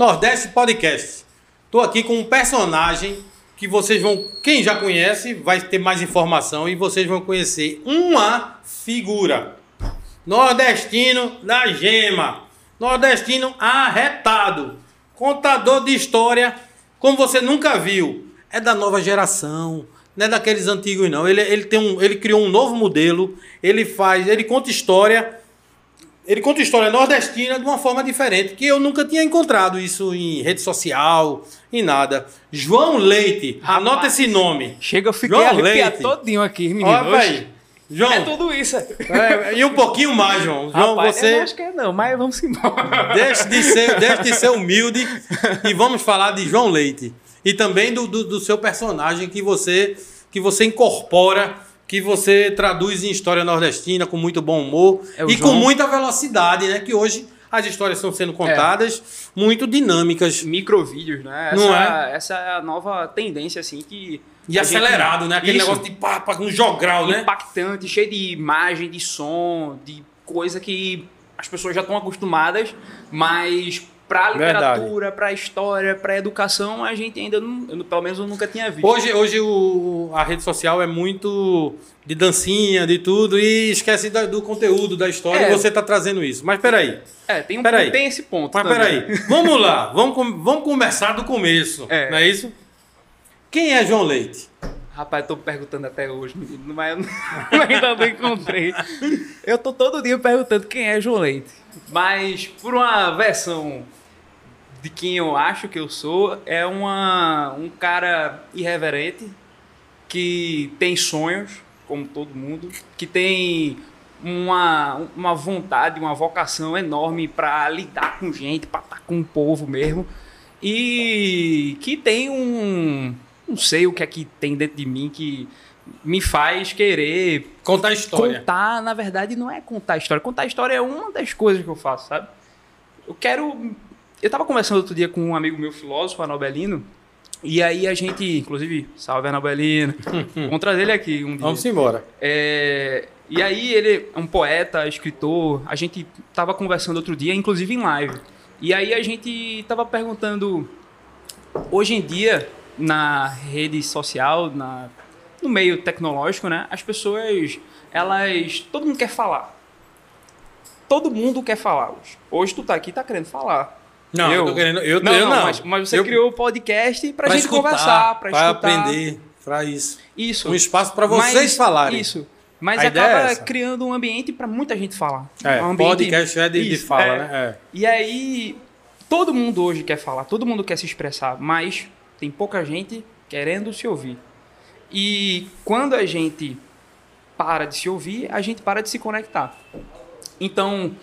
Nordeste Podcast. Tô aqui com um personagem que vocês vão, quem já conhece, vai ter mais informação e vocês vão conhecer uma figura. Nordestino da gema. Nordestino arretado. Contador de história como você nunca viu. É da nova geração. Não é daqueles antigos, não. Ele, ele, tem um, ele criou um novo modelo. Ele faz. Ele conta história. Ele conta história nordestina de uma forma diferente. Que eu nunca tinha encontrado isso em rede social, em nada. João Leite. Rapaz, anota esse nome. Chega, eu fiquei João Leite. todinho aqui, menino. Olha aí. João. É tudo isso. é, e um pouquinho mais, João. João, Rapaz, você. eu não acho que é não, mas vamos embora. Deixe de ser, deixe de ser humilde e vamos falar de João Leite. E também do, do, do seu personagem que você, que você incorpora, que você traduz em história nordestina com muito bom humor É e João. com muita velocidade, né? Que hoje as histórias estão sendo contadas muito dinâmicas Microvídeos, né? Essa, Não é? essa é a nova tendência, assim, que... e a gente- acelerado, né? Aquele Isso. negócio de pá, pá, um jogral, né? impactante, cheio de imagem, de som, de coisa que as pessoas já estão acostumadas, mas pra literatura, pra história, pra educação, a gente ainda não, pelo menos eu nunca tinha visto. Hoje, hoje o, a rede social é muito de dancinha, de tudo, e esquece da- do conteúdo, da história, É. e você está trazendo isso. Mas peraí. é, tem, um, Peraí. tem esse ponto. Mas também. peraí, vamos lá, vamos, vamos começar do começo, É. não é isso? Quem é João Leite? Rapaz, eu tô perguntando até hoje, mas ainda não encontrei. Eu tô todo dia perguntando quem é João Leite. Mas por uma versão de quem eu acho que eu sou, é uma, um cara irreverente que tem sonhos, como todo mundo, que tem uma, uma vontade, uma vocação enorme para lidar com gente, para estar com o povo mesmo. E que tem um. Não sei o que é que tem dentro de mim que me faz querer Contar a história. contar. Na verdade, não é contar história. Contar história é uma das coisas que eu faço, sabe? Eu quero. Eu tava conversando outro dia com um amigo meu filósofo, Anobelino, e aí a gente, inclusive, salve Anobelino, vamos trazer ele aqui um dia. Vamos embora. É, e aí ele é um poeta, escritor. A gente tava conversando outro dia, inclusive em live. E aí a gente tava perguntando hoje em dia na rede social, na no meio tecnológico, né? As pessoas, elas, todo mundo quer falar. Todo mundo quer falar hoje. Hoje tu tá aqui tá querendo falar. Não, eu, tô querendo. Eu, não, eu não, não. Mas, mas você Eu- criou o podcast pra, pra gente escutar, conversar, pra pra escutar. aprender, pra isso. Isso. Um espaço pra vocês Mas- falarem. Isso. Mas A acaba é criando um ambiente para muita gente falar. É, um ambiente- podcast é de, de fala, é. né? É. E aí, todo mundo hoje quer falar, todo mundo quer se expressar, mas tem pouca gente querendo se ouvir. E quando a gente para de se ouvir, a gente para de se conectar. Então,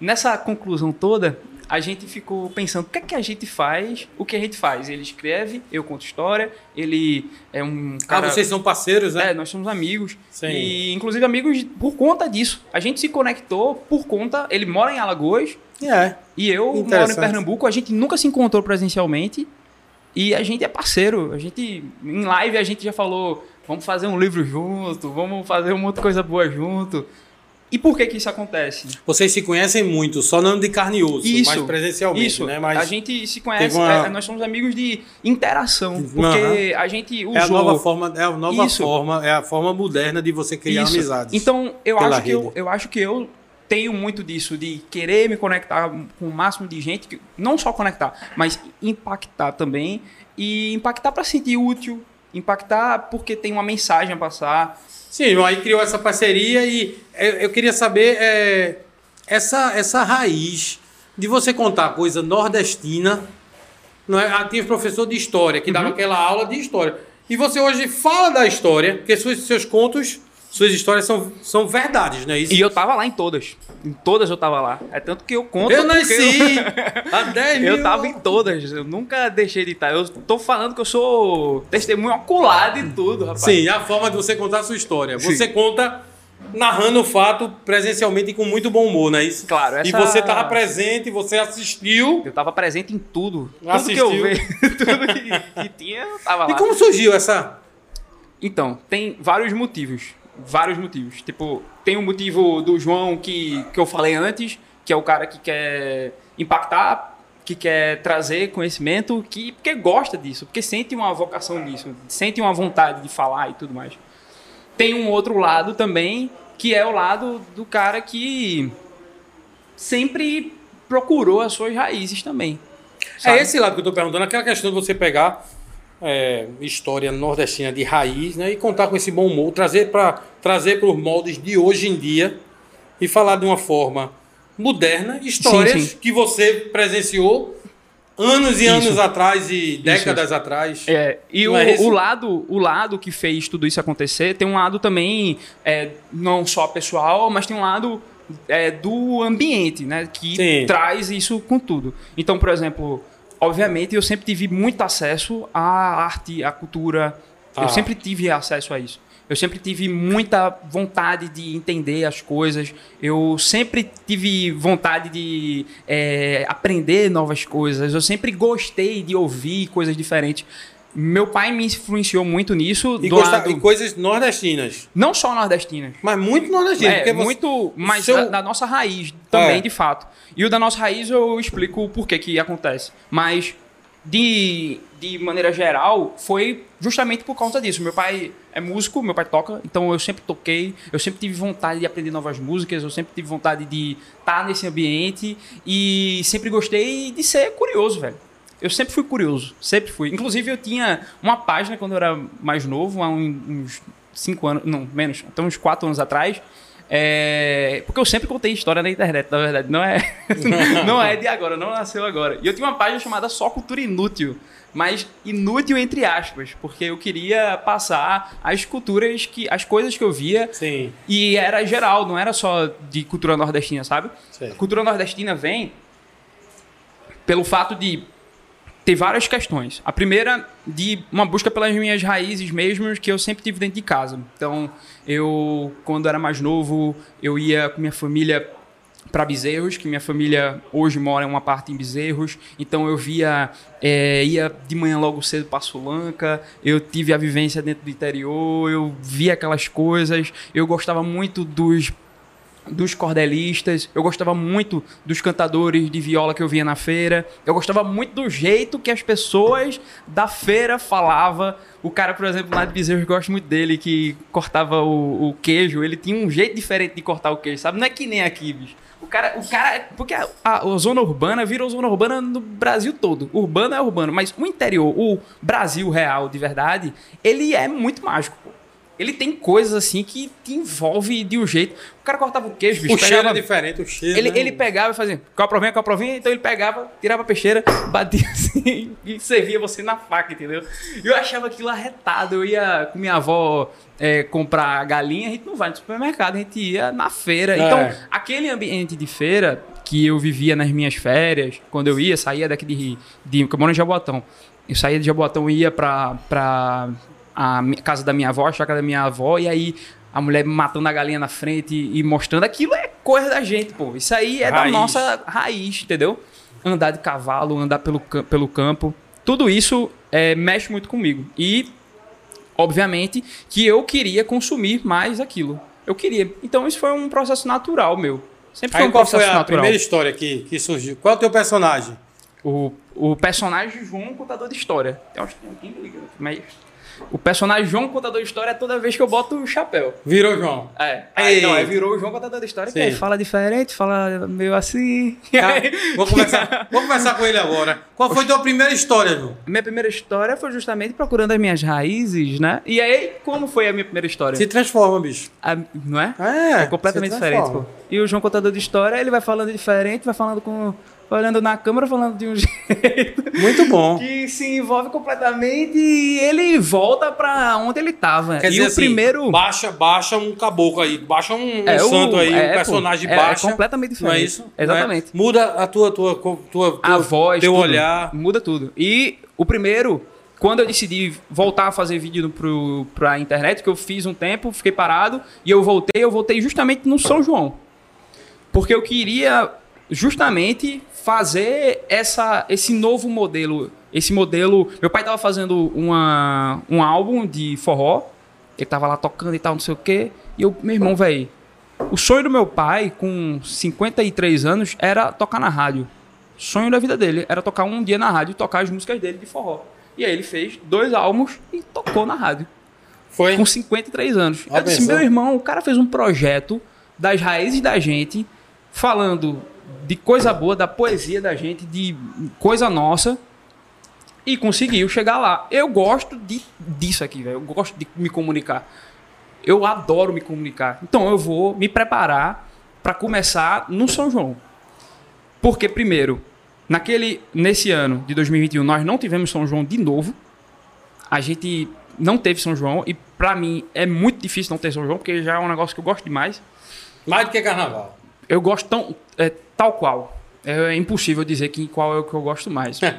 nessa conclusão toda, a gente ficou pensando, o que é que a gente faz? O que a gente faz? Ele escreve, eu conto história, ele é um Ah, cara... vocês são parceiros, né? É, nós somos amigos. Sim. E, inclusive, amigos por conta disso. A gente se conectou por conta. Ele mora em Alagoas É. e eu moro em. Pernambuco. A gente nunca se encontrou presencialmente. E a gente é parceiro. A gente, em live, a gente já falou: vamos fazer um livro junto, vamos fazer uma outra coisa boa junto. E por que que isso acontece? Vocês se conhecem muito, só não de carne e osso, Isso, mas presencialmente, Isso, né? Mas a gente se conhece, uma- é, nós somos amigos de interação, porque a gente usou... é a nova forma, é a nova Isso. forma, é a forma moderna de você criar Isso. amizades. Então, eu acho, que eu, eu acho que eu tenho muito disso, de querer me conectar com o máximo de gente, que- não só conectar, mas impactar também, e impactar para sentir útil, impactar porque tem uma mensagem a passar. Sim, aí criou essa parceria e eu, eu queria saber é, essa, essa raiz de você contar coisa nordestina. Não é? Ah, Tinha professor de história que Uhum. dava aquela aula de história. E você hoje fala da história, porque seus, seus contos, suas histórias são, são verdades, não é isso? E eu tava lá em todas. Em todas eu tava lá. É tanto que eu conto. eu nasci há 10 mil Eu tava em todas, eu nunca deixei de estar. Eu tô falando que eu sou testemunho ocular de tudo, rapaz. Sim, é a forma de você contar a sua história. Sim. Você conta narrando o fato presencialmente e com muito bom humor, não é isso? Claro, E essa- você estava presente, você assistiu. Eu tava presente em tudo. Assistiu. Tudo que eu vi, tudo que, que tinha, eu tava lá. E como surgiu essa? Então, tem vários motivos. Vários motivos. Tipo, tem o motivo do João que, que eu falei antes, que é o cara que quer impactar que quer trazer conhecimento, que porque gosta disso, porque sente uma vocação nisso, sente uma vontade de falar e tudo mais. Tem um outro lado também, que é o lado do cara que sempre procurou as suas raízes também. sabe? É esse lado que eu tô perguntando, aquela questão de você pegar é, história nordestina de raiz, né, e contar com esse bom humor, trazer para trazer para os moldes de hoje em dia e falar de uma forma moderna histórias sim. que você presenciou anos e Isso. anos atrás e décadas atrás. É, e o, é o lado, o lado que fez tudo isso acontecer tem um lado também, é, não só pessoal, mas tem um lado é, do ambiente, né? Que Sim. traz isso com tudo. Então, por exemplo, obviamente eu sempre tive muito acesso à arte, à cultura. Ah. Eu sempre tive acesso a isso. Eu sempre tive muita vontade de entender as coisas. Eu sempre tive vontade de é, aprender novas coisas. Eu sempre gostei de ouvir coisas diferentes. Meu pai me influenciou muito nisso. E, do gosta- lado- e coisas nordestinas. Não só nordestinas. Mas muito nordestinas. É, muito, mas seu- da, da nossa raiz também, É. de fato. E o da nossa raiz eu explico o porquê que acontece. Mas, de, de maneira geral, foi justamente por conta disso. Meu pai é músico, meu pai toca, então eu sempre toquei, eu sempre tive vontade de aprender novas músicas, eu sempre tive vontade de estar nesse ambiente e sempre gostei de ser curioso, velho. Eu sempre fui curioso, sempre fui. Inclusive, eu tinha uma página quando eu era mais novo, há uns cinco anos, não, menos, então uns quatro anos atrás. É, porque eu sempre contei história na internet, na verdade. Não é, não é de agora, não nasceu agora. E eu tinha uma página chamada Só Cultura Inútil. Mas inútil entre aspas, porque eu queria passar as culturas que. as coisas que eu via. Sim. E era geral, não era só de cultura nordestina, sabe? Certo. A cultura nordestina vem pelo fato de ter várias questões. A primeira, de uma busca pelas minhas raízes mesmo, que eu sempre tive dentro de casa. Então, eu, quando era mais novo, eu ia com minha família para Bezerros, que minha família hoje mora em uma parte em Bezerros, então eu via, é, ia de manhã logo cedo para Sulanca, eu tive a vivência dentro do interior, eu via aquelas coisas, eu gostava muito dos dos cordelistas, eu gostava muito dos cantadores de viola que eu via na feira, eu gostava muito do jeito que as pessoas da feira falavam. O cara, por exemplo, lá de Bezerros, eu gosto muito dele, que cortava o, o queijo, ele tinha um jeito diferente de cortar o queijo, sabe? Não é que nem aqui, bicho. O cara, o cara, porque a, a- a zona urbana virou zona urbana no Brasil todo. Urbano é urbano, mas o interior, o Brasil real de verdade, ele é muito mágico. Ele tem coisas assim que te envolve de um jeito. O cara cortava o queijo, bicho. O cheiro pegava- é diferente, o cheiro. ele, né? ele pegava e fazia a provinha, a provinha, então ele pegava, tirava a peixeira, batia assim e servia você na faca, entendeu? Eu achava aquilo arretado. Eu ia com minha avó é, comprar galinha, a gente não vai no supermercado, a gente ia na feira. É. Então, aquele ambiente de feira que eu vivia nas minhas férias, quando eu ia, saía daqui de. de eu moro em Jaboatão. Eu saía de Jaboatão e ia pra, pra a casa da minha avó, a chácara da minha avó, e aí a mulher matando a galinha na frente e mostrando aquilo é coisa da gente, pô. Isso aí é da Raiz. nossa raiz, entendeu? Andar de cavalo, andar pelo, pelo campo, tudo isso é, mexe muito comigo. E, obviamente, que eu queria consumir mais aquilo. Eu queria. Então, isso foi um processo natural meu. Sempre foi Aí um qual processo foi a natural. primeira história que, que surgiu? Qual é o teu personagem? O, o personagem João contador de história. Tem uns- mas o personagem João contador de história é toda vez que eu boto o chapéu. Virou João. É. Aí, não, aí virou o João contador de história, que aí fala diferente, fala meio assim. Tá? Vou, conversar, vou conversar com ele agora. Qual foi a tua primeira história, João? Minha primeira história foi justamente procurando as minhas raízes, né? E aí, como foi a minha primeira história? Se transforma, bicho. A- não é? É, É completamente diferente, pô. E o João contador de história, ele vai falando diferente, vai falando com. Olhando na câmera, falando de um jeito Muito bom. que se envolve completamente e ele volta pra onde ele tava. Quer e dizer o assim, primeiro. baixa, baixa um caboclo aí, baixa um, um É, o- santo aí, é, um personagem é- é baixa. completamente Não é diferente. isso? Não é? Exatamente. Muda a tua, tua, tua, tua a voz, teu tudo. olhar. Muda tudo. E o primeiro, quando eu decidi voltar a fazer vídeo pro, pra internet, que eu fiz um tempo, fiquei parado, e eu voltei, eu voltei justamente no São João. Porque eu queria justamente fazer essa, esse novo modelo. Esse modelo. Meu pai tava fazendo uma, um álbum de forró. Ele tava lá tocando e tal, não sei o quê. E eu, meu irmão, velho. O sonho do meu pai, com 53 anos, era tocar na rádio. sonho da vida dele era tocar um dia na rádio e tocar as músicas dele de forró. E aí ele fez dois álbuns e tocou na rádio. Foi? Com 53 anos. Ah, eu disse, meu irmão, o cara fez um projeto das raízes da gente, falando de coisa boa, da poesia da gente, de coisa nossa, e conseguiu chegar lá. Eu gosto de, disso aqui, velho. Eu gosto de me comunicar. Eu adoro me comunicar. Então eu vou me preparar para começar no São João. Porque, primeiro, naquele, nesse ano de 2021, nós não tivemos São João de novo. A gente não teve São João. E pra mim é muito difícil não ter São João, porque já é um negócio que eu gosto demais. Mais do que carnaval. Eu gosto tão, é, tal qual. É, impossível dizer que qual é o que eu gosto mais.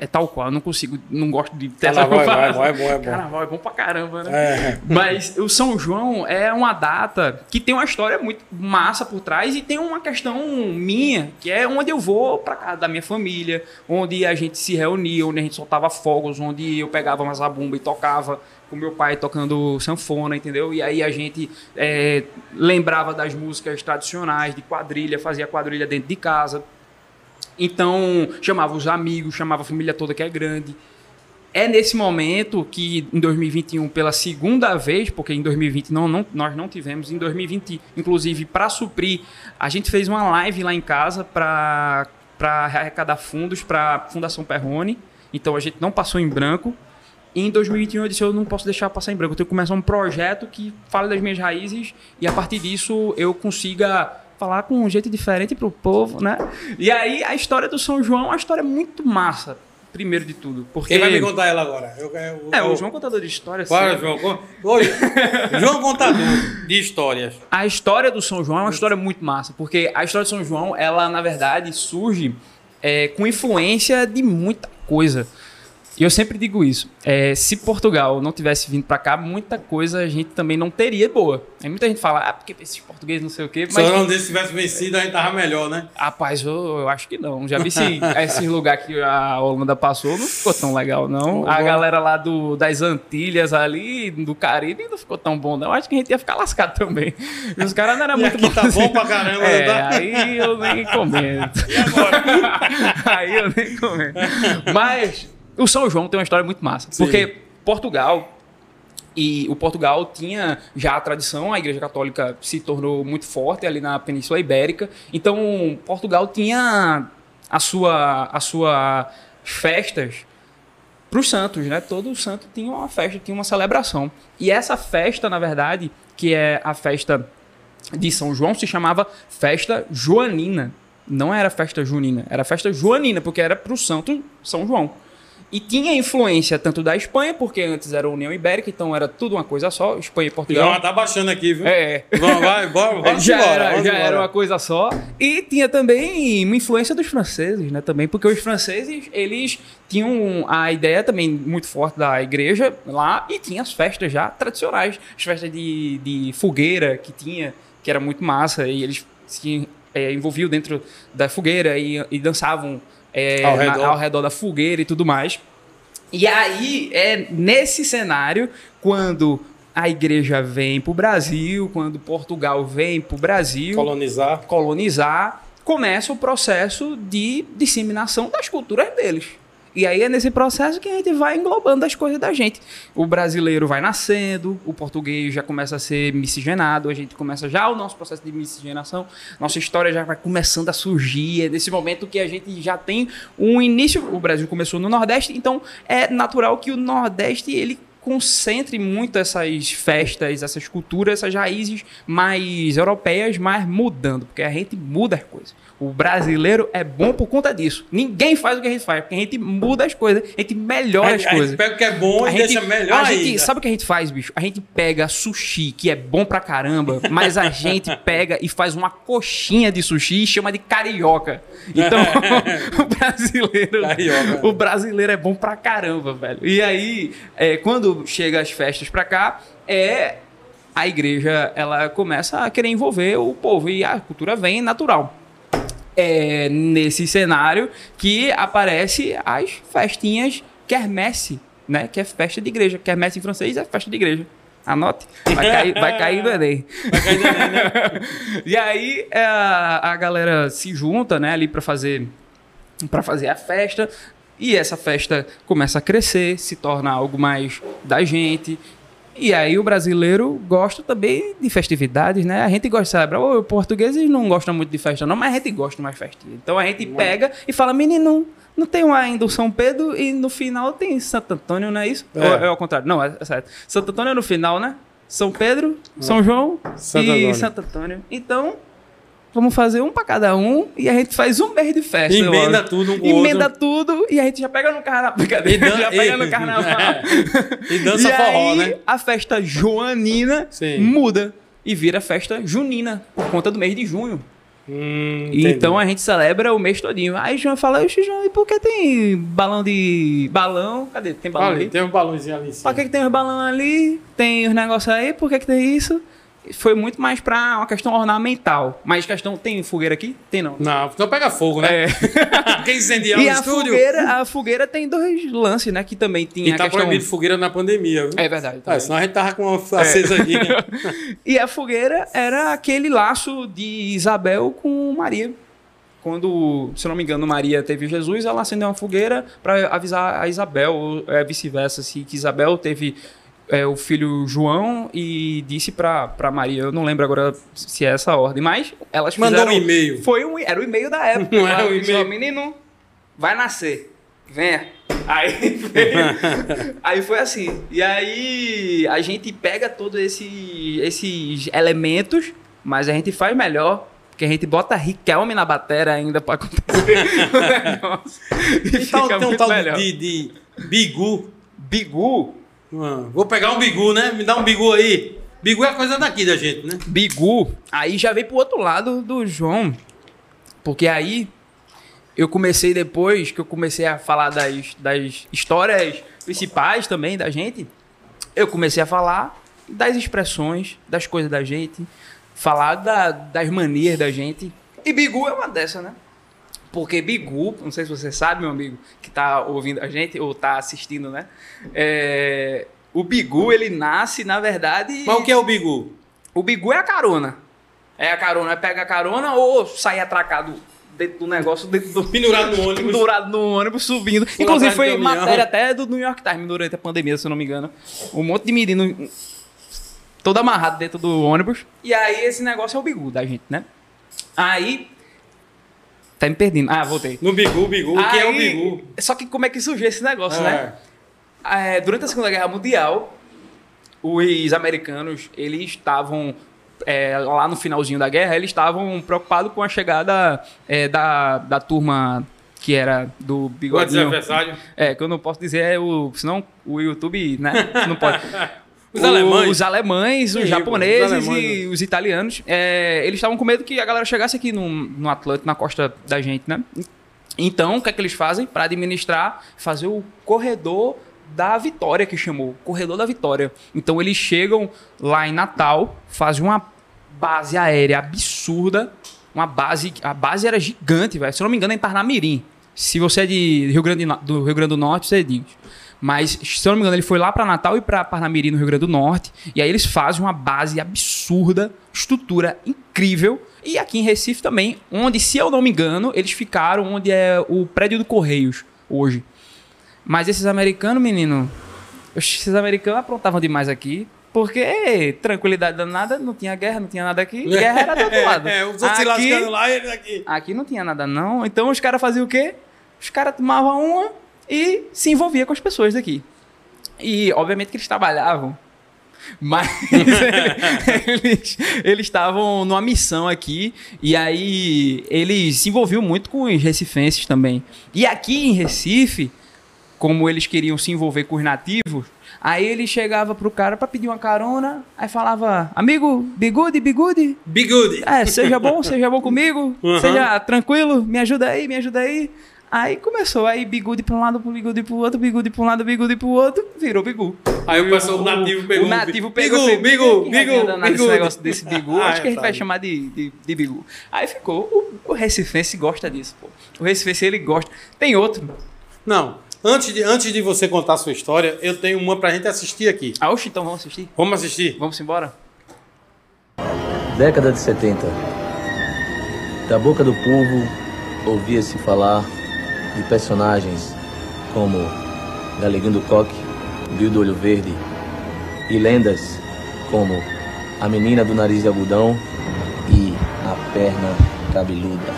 é tal qual, eu não consigo, não gosto de Carnaval é bom, é bom, é bom, é bom. Carnaval é bom pra caramba, né? É. Mas o São João é uma data que tem uma história muito massa por trás e tem uma questão minha, que é onde eu vou pra casa da minha família, onde a gente se reunia, onde a gente soltava fogos, onde eu pegava uma zabumba e tocava com meu pai tocando sanfona, entendeu? E aí a gente é, lembrava das músicas tradicionais de quadrilha, fazia quadrilha dentro de casa. Então, chamava os amigos, chamava a família toda que é grande. É nesse momento que, em 2021, pela segunda vez, porque em 2020 não, não, nós não tivemos, em 2020, inclusive, para suprir, a gente fez uma live lá em casa para arrecadar fundos para a Fundação Perrone. Então, a gente não passou em branco. E em 2021 eu disse, eu não posso deixar passar em branco. Eu tenho que começar um projeto que fale das minhas raízes e a partir disso eu consiga falar com um jeito diferente pro povo, né? E aí a história do São João é uma história muito massa, primeiro de tudo. Porque... Quem vai me contar ela agora? Eu, eu, É, eu- o João Contador de História. Para, sim. João. Oi. João Contador de histórias. A história do São João é uma história muito massa, porque a história do São João, ela na verdade surge é, com influência de muita coisa. E eu sempre digo isso. é, se Portugal não tivesse vindo pra cá, muita coisa a gente também não teria boa. Aí muita gente fala, ah, porque esses portugueses não sei o quê. Se Mas, o Holandês tivesse vencido, a gente tava melhor, né? rapaz, eu, eu acho que não. Já vi esse, esse lugar que a Holanda passou, não ficou tão legal, não. A Bom. galera lá do, das Antilhas ali, do Caribe, não ficou tão bom, não. Eu acho que a gente ia ficar lascado também. E os caras não eram muito bons tá assim. bom pra caramba, É, tá? aí eu nem comento. E agora? aí eu nem comento. Mas o São João tem uma história muito massa. Sim. Porque Portugal. E o Portugal tinha já a tradição, a Igreja Católica se tornou muito forte ali na Península Ibérica. Então, Portugal tinha a sua, a sua festas para os santos, né? Todo santo tinha uma festa, tinha uma celebração. E essa festa, na verdade, que é a festa de São João, se chamava Festa Joanina. Não era festa junina, era festa joanina, porque era para o santo São João. E tinha influência tanto da Espanha, porque antes era União Ibérica, então era tudo uma coisa só, Espanha e Já Portugal. tá baixando aqui, viu? É, Vamos, vai, bora, vamos já, embora. era, vamos já embora. era uma coisa só. E tinha também uma influência dos franceses, né? Também, porque os franceses, eles tinham a ideia também muito forte da igreja lá e tinha as festas já tradicionais. As festas de, de fogueira que tinha, que era muito massa, e eles se é, envolviam dentro da fogueira e, e dançavam é, Ao na- redor. ao redor da fogueira e tudo mais. E aí, é nesse cenário, quando a igreja vem para o Brasil, quando Portugal vem para o Brasil Colonizar. colonizar, começa o processo de disseminação das culturas deles. E aí é nesse processo que a gente vai englobando as coisas da gente. O brasileiro vai nascendo, o português já começa a ser miscigenado, a gente começa já o nosso processo de miscigenação, nossa história já vai começando a surgir. É nesse momento que a gente já tem um início. O Brasil começou no Nordeste, então é natural que o Nordeste ele concentre muito essas festas, essas culturas, essas raízes mais europeias, mas mudando, porque a gente muda as coisas. O brasileiro é bom por conta disso. Ninguém faz o que a gente faz, porque a gente muda as coisas, a gente melhora A as gente, a gente coisas. pega o que é bom A e gente, deixa melhor a gente- ainda. sabe o que a gente faz, bicho? A gente pega sushi, que é bom pra caramba, mas a gente pega e faz uma coxinha de sushi e chama de carioca. Então, o brasileiro, Carioca. o brasileiro é bom pra caramba, velho. E aí, é, quando chega as festas pra cá, é a igreja ela começa a querer envolver o povo e a cultura vem natural. É nesse cenário que aparece as festinhas quermesse, né? Que é festa de igreja. Quermesse em francês é festa de igreja. Anote. Vai cair, vai cair no Enem. Vai cair no Enem, né? E aí é, a, a galera se junta, né, ali para fazer para fazer a festa. E essa festa começa a crescer, se torna algo mais da gente. E aí o brasileiro gosta também de festividades, né? A gente gosta de celebrar. Os portugueses não gostam muito de festa, não, mas a gente gosta mais de festinha. Então a gente pega e fala, menino, não tem um ainda o São Pedro e no final tem Santo Antônio, não é isso? É. Ou é ao contrário? Não, é, é certo. Santo Antônio é no final, né? São Pedro, São João Santo e Antônio. Santo Antônio. Então, vamos fazer um pra cada um e a gente faz um mês de festa. Emenda logo. tudo um com Emenda outro. tudo e a gente já pega no carnaval. Brincadeira, dan- já pega e- no carnaval. E dança e forró, aí, né? a festa joanina Sim. muda e vira festa junina, por conta do mês de junho. Hum, então a gente celebra o mês todinho. Aí João fala, Oxe, João, e por que tem balão de... Balão? Cadê? Tem balão Ali, tem um balãozinho ali em cima. Pra que, que tem os balões ali? Tem os negócios aí? Por que, que tem isso? Foi muito mais pra uma questão ornamental. Mas questão... Tem fogueira aqui? Tem não. Não, então pega fogo, né? É. Quem incendiar E o a estúdio. fogueira, a fogueira tem dois lances, né? Que também tinha E a tá questão... proibido fogueira na pandemia, viu? É verdade. Ah, também. senão a gente tava com uma acesa aqui. né? E a fogueira era aquele laço de Isabel com Maria. Quando, se eu não me engano, Maria teve Jesus, ela acendeu uma fogueira para avisar a Isabel, ou é, vice-versa, assim, que Isabel teve é, o filho João e disse para Maria, eu não lembro agora se é essa a ordem, mas elas Mandou fizeram... um e-mail. Foi um, era o e-mail da época. Não era o e-mail. "Ó, Menino, vai nascer. Venha. Aí, aí foi assim. E aí a gente pega todos esse, esses elementos, mas a gente faz melhor. Porque a gente bota Riquelme na bateria ainda pra acontecer o negócio. E E tal, tem um tal melhor. de, de bigu. Bigu. Ah, vou pegar um bigu, né? Me dá um bigu aí. Bigu é coisa daqui da gente, né? Bigu, aí já veio pro outro lado do João. Porque aí eu comecei depois que eu comecei a falar das, das histórias principais também da gente, eu comecei a falar das expressões, das coisas da gente, falar da- das manias da gente. E Bigu é uma dessas, né? Porque Bigu, não sei se você sabe, meu amigo, que tá ouvindo a gente ou tá assistindo, né? É, o Bigu, ele nasce, na verdade. Mas o que é o bigu? O bigu é a carona. É a carona, pega a carona ou sai atracado dentro do negócio, dentro do. Pendurado no ônibus. Pendurado no ônibus, subindo. Inclusive foi matéria até do New York Times durante a pandemia, se eu não me engano. Um monte de menino todo amarrado dentro do ônibus. E aí esse negócio é o bigu da gente, né? Aí. Tá me perdendo. Ah, voltei. No bigu, bigu. O que é o Aí- bigu? Só que como é que surgiu esse negócio, né? É. É, durante a Segunda Guerra Mundial, os americanos eles estavam é, lá no finalzinho da guerra, eles estavam preocupados com a chegada é, da, da turma que era do O bigodinho. adversário. É, que eu não posso dizer é o, senão o YouTube, né? Não pode. Os alemães. Os alemães, os japoneses os alemães, e os italianos. é, eles estavam com medo que a galera chegasse aqui no, no Atlântico, na costa da gente, né? Então, o que é que eles fazem? Para administrar, fazer o corredor da vitória, que chamou. Corredor da vitória. Então, eles chegam lá em Natal, fazem uma base aérea absurda. Uma base. A base era gigante, velho. Se eu não me engano, é em Parnamirim. Se você é de Rio Grande, do- Rio Grande do Norte, você diz. Mas, se eu não me engano, ele foi lá para Natal e para Parnamirim, no Rio Grande do Norte. E aí eles fazem uma base absurda, estrutura incrível. E aqui em Recife também, onde, se eu não me engano, eles ficaram onde é o prédio do Correios hoje. Mas esses americanos, menino, esses americanos aprontavam demais aqui. Porque tranquilidade danada, não tinha guerra, não tinha nada aqui. Guerra era do outro lado. É, os outros se Aqui- lascando lá e eles aqui. Aqui não tinha nada não. Então os caras faziam o quê? Os caras tomavam uma e se envolvia com as pessoas daqui. E obviamente que eles trabalhavam. Mas eles eles estavam numa missão aqui e aí eles se envolviam muito com os recifenses também. E aqui em Recife, como eles queriam se envolver com os nativos, aí ele chegava pro cara para pedir uma carona, aí falava: "Amigo, bigude, bigude, Bigude. é, seja bom, seja bom comigo, Uhum. seja tranquilo, me ajuda aí, me ajuda aí. Aí começou, aí bigude pra um lado, bigude pro outro, bigude pra um lado, bigude pro outro, virou bigu. Aí o pessoal, o nativo pegou. O nativo pegou Bigu, esse bigu, bigu, bigu. Esse negócio desse bigu, Ah, acho que a gente vai chamar de, de, de bigu. Aí ficou, o, o Recifense gosta disso, pô. O Recifense, ele gosta. Tem outro, Não. Antes de, antes de você contar a sua história, eu tenho uma pra gente assistir aqui. Ah, oxe, então vamos assistir? Vamos assistir? Vamos embora? Década de 70. Da boca do povo ouvia-se falar de personagens como Galeguinho do Coque, Bill do Olho Verde e lendas como a menina do nariz de algodão e a perna cabeluda.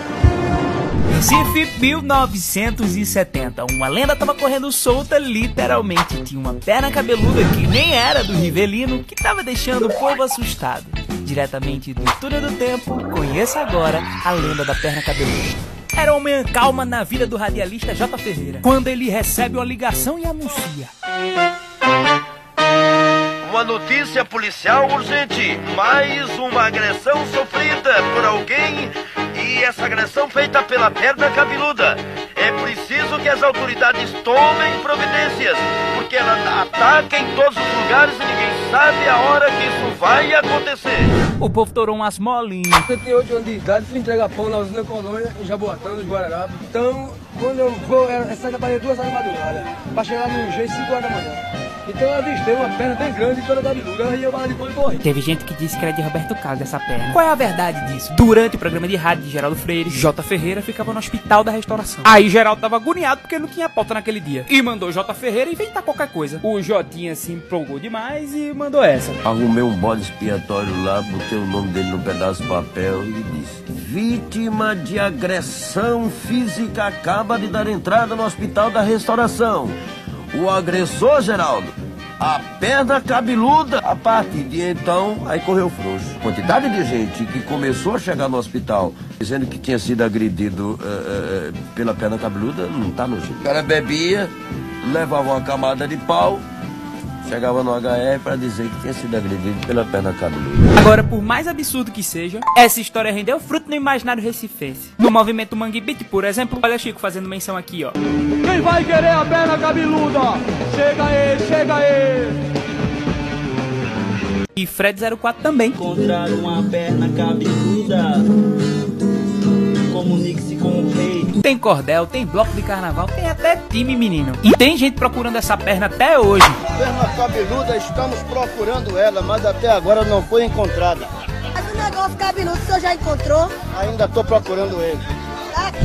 Recife, 1970. Uma lenda tava correndo solta, literalmente. Tinha uma perna cabeluda que nem era do Rivelino, que tava deixando o povo assustado. Diretamente do túnel do tempo, conheça agora a lenda da perna cabeluda. Era uma manhã calma na vida do radialista J. Ferreira, quando ele recebe uma ligação e anuncia. Uma notícia policial urgente. Mais uma agressão sofrida por alguém e essa agressão feita pela perna cabeluda. É preciso que as autoridades tomem providências, porque ela ataca em todos os lugares e ninguém sabe a hora que isso vai acontecer. O povo torou umas molinhas. 78 anos de idade, fui entregar pão na usina Colônia, em Jaboatão, nos Guararapes. Então, quando eu vou, é sair da Bahia duas horas da madrugada, pra chegar no jeito 5 horas da manhã. Então eu avistei uma perna bem grande e toda cabeluda, e eu bala de corri. Teve gente que disse que era de Roberto Carlos essa perna. Qual é a verdade disso? Durante o programa de rádio de Geraldo Freire, J. Ferreira ficava no hospital da restauração. Aí Geraldo tava agoniado porque não tinha pauta naquele dia. E mandou J. Ferreira inventar qualquer coisa. O Jotinha se empolgou demais e mandou essa. Arrumei um bode expiatório lá, botei o nome dele num pedaço de papel e disse: Vítima de agressão física acaba de dar entrada no hospital da restauração. O agressor, Geraldo, a perna cabeluda. A partir de então, aí correu frouxo. Quantidade de gente que começou a chegar no hospital dizendo que tinha sido agredido eh, eh, pela perna cabeluda, não tá no jeito. O cara bebia, levava uma camada de pau, chegava no HR para dizer que tinha sido agredido pela perna cabeluda. Agora, por mais absurdo que seja, essa história rendeu fruto no imaginário recifense. No movimento Mangue Beat, por exemplo, olha Chico fazendo menção aqui, ó. Quem vai querer a perna cabeluda? Chega aí, chega aí! E Fred 04 também. encontrar uma perna cabeluda. Comunique-se com o rei. Tem cordel, tem bloco de carnaval, tem até time, menino. E tem gente procurando essa perna até hoje. Perna cabeluda, estamos procurando ela, mas até agora não foi encontrada. Mas o negócio cabeludo o senhor já encontrou? Ainda estou procurando ele.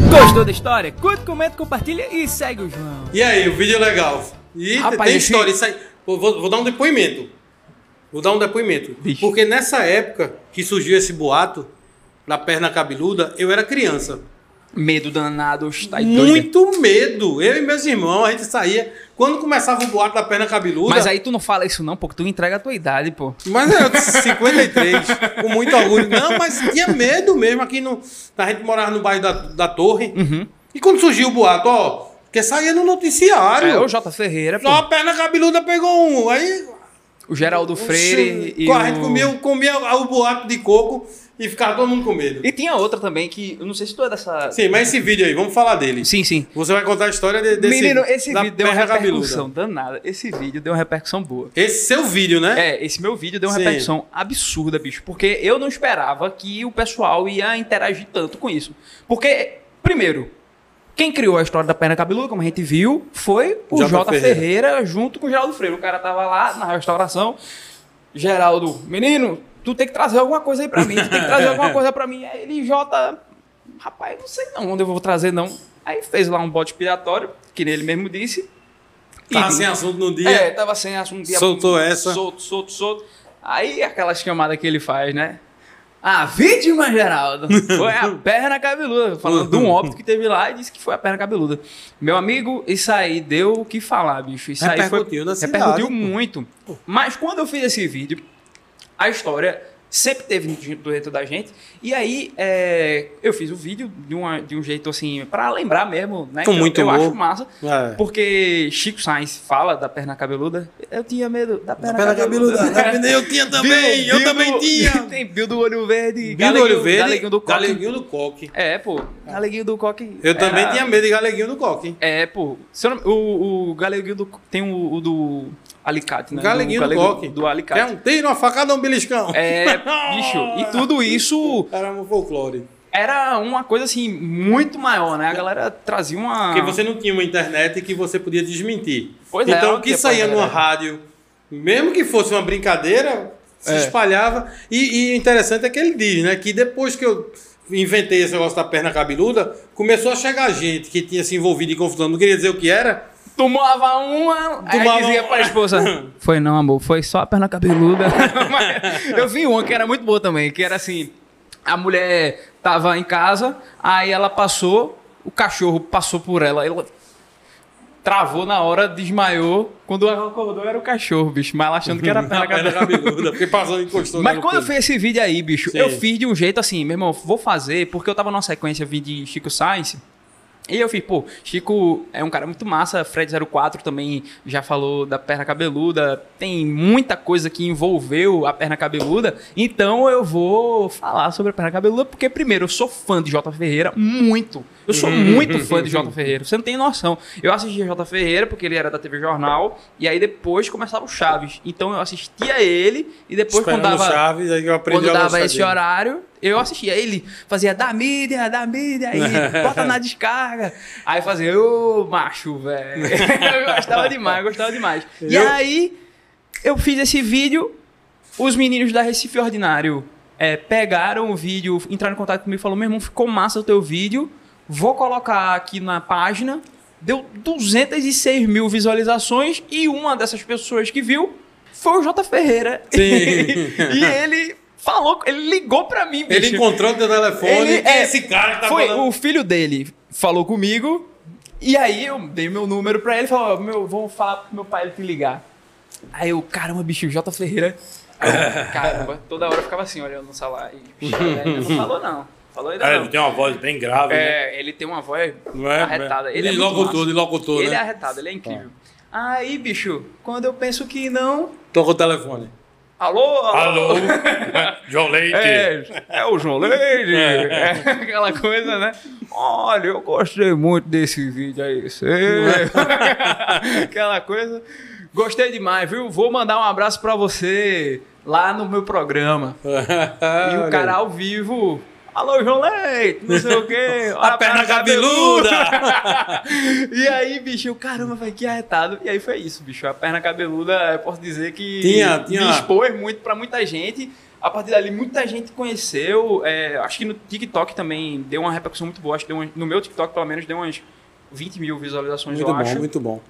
Gostou da história? Curte, comenta, compartilha e segue o João. E aí, o vídeo é legal. E Rapaz, tem história. Aí, vou, vou dar um depoimento. Vou dar um depoimento. Vixe. Porque nessa época que surgiu esse boato da perna cabeluda, eu era criança. Medo danado, tá doida. Muito medo. Eu e meus irmãos, a gente saía. Quando começava o boato da perna cabeluda. Mas aí tu não fala isso não, porque tu entrega a tua idade, pô. Mas é, 53, com muito orgulho. Não, mas tinha medo mesmo aqui no. A gente morava no bairro da, da Torre. Uhum. E quando surgiu o boato, ó, porque saía no noticiário. É o J. Ferreira, pô. Só a perna cabeluda pegou um. Aí. O Geraldo Freire e a gente o... comia, comia o boato de coco e ficava todo mundo com medo. E tinha outra também que, eu não sei se tu é dessa... Sim, mas esse vídeo aí, vamos falar dele. Sim, sim. Você vai contar a história de- desse. Menino, esse da vídeo deu uma repercussão danada. Esse vídeo deu uma repercussão boa. Esse seu vídeo, né? É, esse meu vídeo deu uma Sim. repercussão absurda, bicho. Porque eu não esperava que o pessoal ia interagir tanto com isso. Porque, primeiro, quem criou a história da perna cabeluda, como a gente viu, foi o J. J. Ferreira. Ferreira. junto com o Geraldo Freire. O cara tava lá na restauração. Geraldo, menino, tu tem que trazer alguma coisa aí pra mim. Tu tem que trazer alguma coisa pra mim. Aí ele, J. Rapaz, não sei não onde eu vou trazer, não. Aí fez lá um bote expiratório, que ele mesmo disse. Tava E- sem assunto no dia. é, tava sem assunto. um dia Soltou essa. Solto, solto, solto. Aí aquela chamada que ele faz, né? A vítima, Geraldo, foi a perna cabeluda. Falando de um óbito que teve lá e disse que foi a perna cabeluda. Meu amigo, isso aí deu o que falar, bicho. Isso aí foi, Repercutiu pô. muito. Mas quando eu fiz esse vídeo, a história sempre teve dentro da gente. E aí, é, eu fiz o vídeo de, uma, de um jeito assim, pra lembrar mesmo, né? Com eu- muito eu, humor. acho massa. É. Porque Chico Sainz fala da perna cabeluda. Eu tinha medo da perna, perna cabeluda. Eu tinha também, eu também do- tinha. Tem Bill do Olho Verde. Bill do Olho Verde, Galeguinho do Coque. Galeguinho do Coque. É, pô. Galeguinho do Coque. Eu também era- tinha medo de galeguinho do coque. É, pô. Eu não- o, o Galeguinho do... Tem o, o do alicate, né? Galeguinho do, coque. Do alicate. É um tiro, uma facada, um beliscão. É, bicho. E tudo isso... Era um folclore. era uma coisa assim, muito maior, né? A galera trazia uma. Porque você não tinha uma internet que você podia desmentir. Pois é, então, ela o que saía numa galera. rádio, mesmo que fosse uma brincadeira, se É. espalhava. E, e o interessante é que ele diz, né? Que depois que eu inventei esse negócio da perna cabeluda, começou a chegar gente que tinha se envolvido em confusão. Não queria dizer o que era. Tomava uma, aí Tomava dizia uma. pra esposa: Foi não, amor, foi só a perna cabeluda. Mas eu vi uma que era muito boa também, que era assim: a mulher tava em casa, aí ela passou, o cachorro passou por ela, ela travou na hora, desmaiou. Quando ela acordou, era o cachorro, bicho, mas ela achando que era a perna cabeluda. cabeluda, porque passou e encostou Mas quando eu fiz esse vídeo aí, bicho, Sim. eu fiz de um jeito assim, meu irmão, vou fazer, porque eu tava numa sequência vi de Chico Science. E eu fiz, pô, Chico é um cara muito massa, Fred04 também já falou da perna cabeluda, tem muita coisa que envolveu a perna cabeluda, então eu vou falar sobre a perna cabeluda, porque primeiro, eu sou fã de J. Ferreira, muito. Eu sou muito fã de J. Ferreira, você não tem noção. Eu assistia J. Ferreira porque ele era da TV Jornal, e aí depois começava o Chaves. Então eu assistia ele, e depois quando Esperando dava Chaves, aí eu aprendi quando a dava esse horário, eu assistia. Ele fazia da mídia, da mídia, aí bota na descarga. Aí fazia, ô macho, velho. eu gostava demais, eu gostava demais. E Eu- aí, eu fiz esse vídeo, os meninos da Recife Ordinário é, pegaram o vídeo, entraram em contato comigo e falaram: meu irmão, ficou massa o teu vídeo, vou colocar aqui na página. Deu 206 mil visualizações e uma dessas pessoas que viu foi o J. Ferreira. Sim. e ele falou, ele ligou pra mim, bicho. Ele encontrou o teu telefone. Ele- é esse cara que tá Foi falando? o filho dele falou comigo e aí eu dei meu número pra ele e falou, "Ó, meu, vou falar pro meu pai ele te ligar. Aí eu, caramba, bicho, J. Ferreira. Aí caramba, toda hora eu ficava assim, olhando no celular. E, bicho, não falou não. Falou ainda Ah, não. ele tem uma voz bem grave, né? É, ele tem uma voz Não é? arretada. Ele é de muito locutor, de locutor, Ele né? é arretado, ele é incrível. Aí, bicho, quando eu penso que não... Toca o telefone. Alô, alô. Alô? João Leite. É, é o João Leite. É aquela coisa, né? Olha, eu gostei muito desse vídeo aí. Aquela coisa. Gostei demais, viu? Vou mandar um abraço pra você lá no meu programa. E o cara ao vivo. Alô, João Leite, não sei o quê. A perna cabeluda. e aí, bicho, eu, caramba, vai que arretado. E aí foi isso, bicho. A perna cabeluda, eu posso dizer que Tinha- tinha- me expôs muito pra muita gente. A partir dali, muita gente conheceu. É, acho que no TikTok também deu uma repercussão muito boa. Acho que uma- no meu TikTok, pelo menos, deu umas 20 mil visualizações, Muito eu bom, acho. muito bom.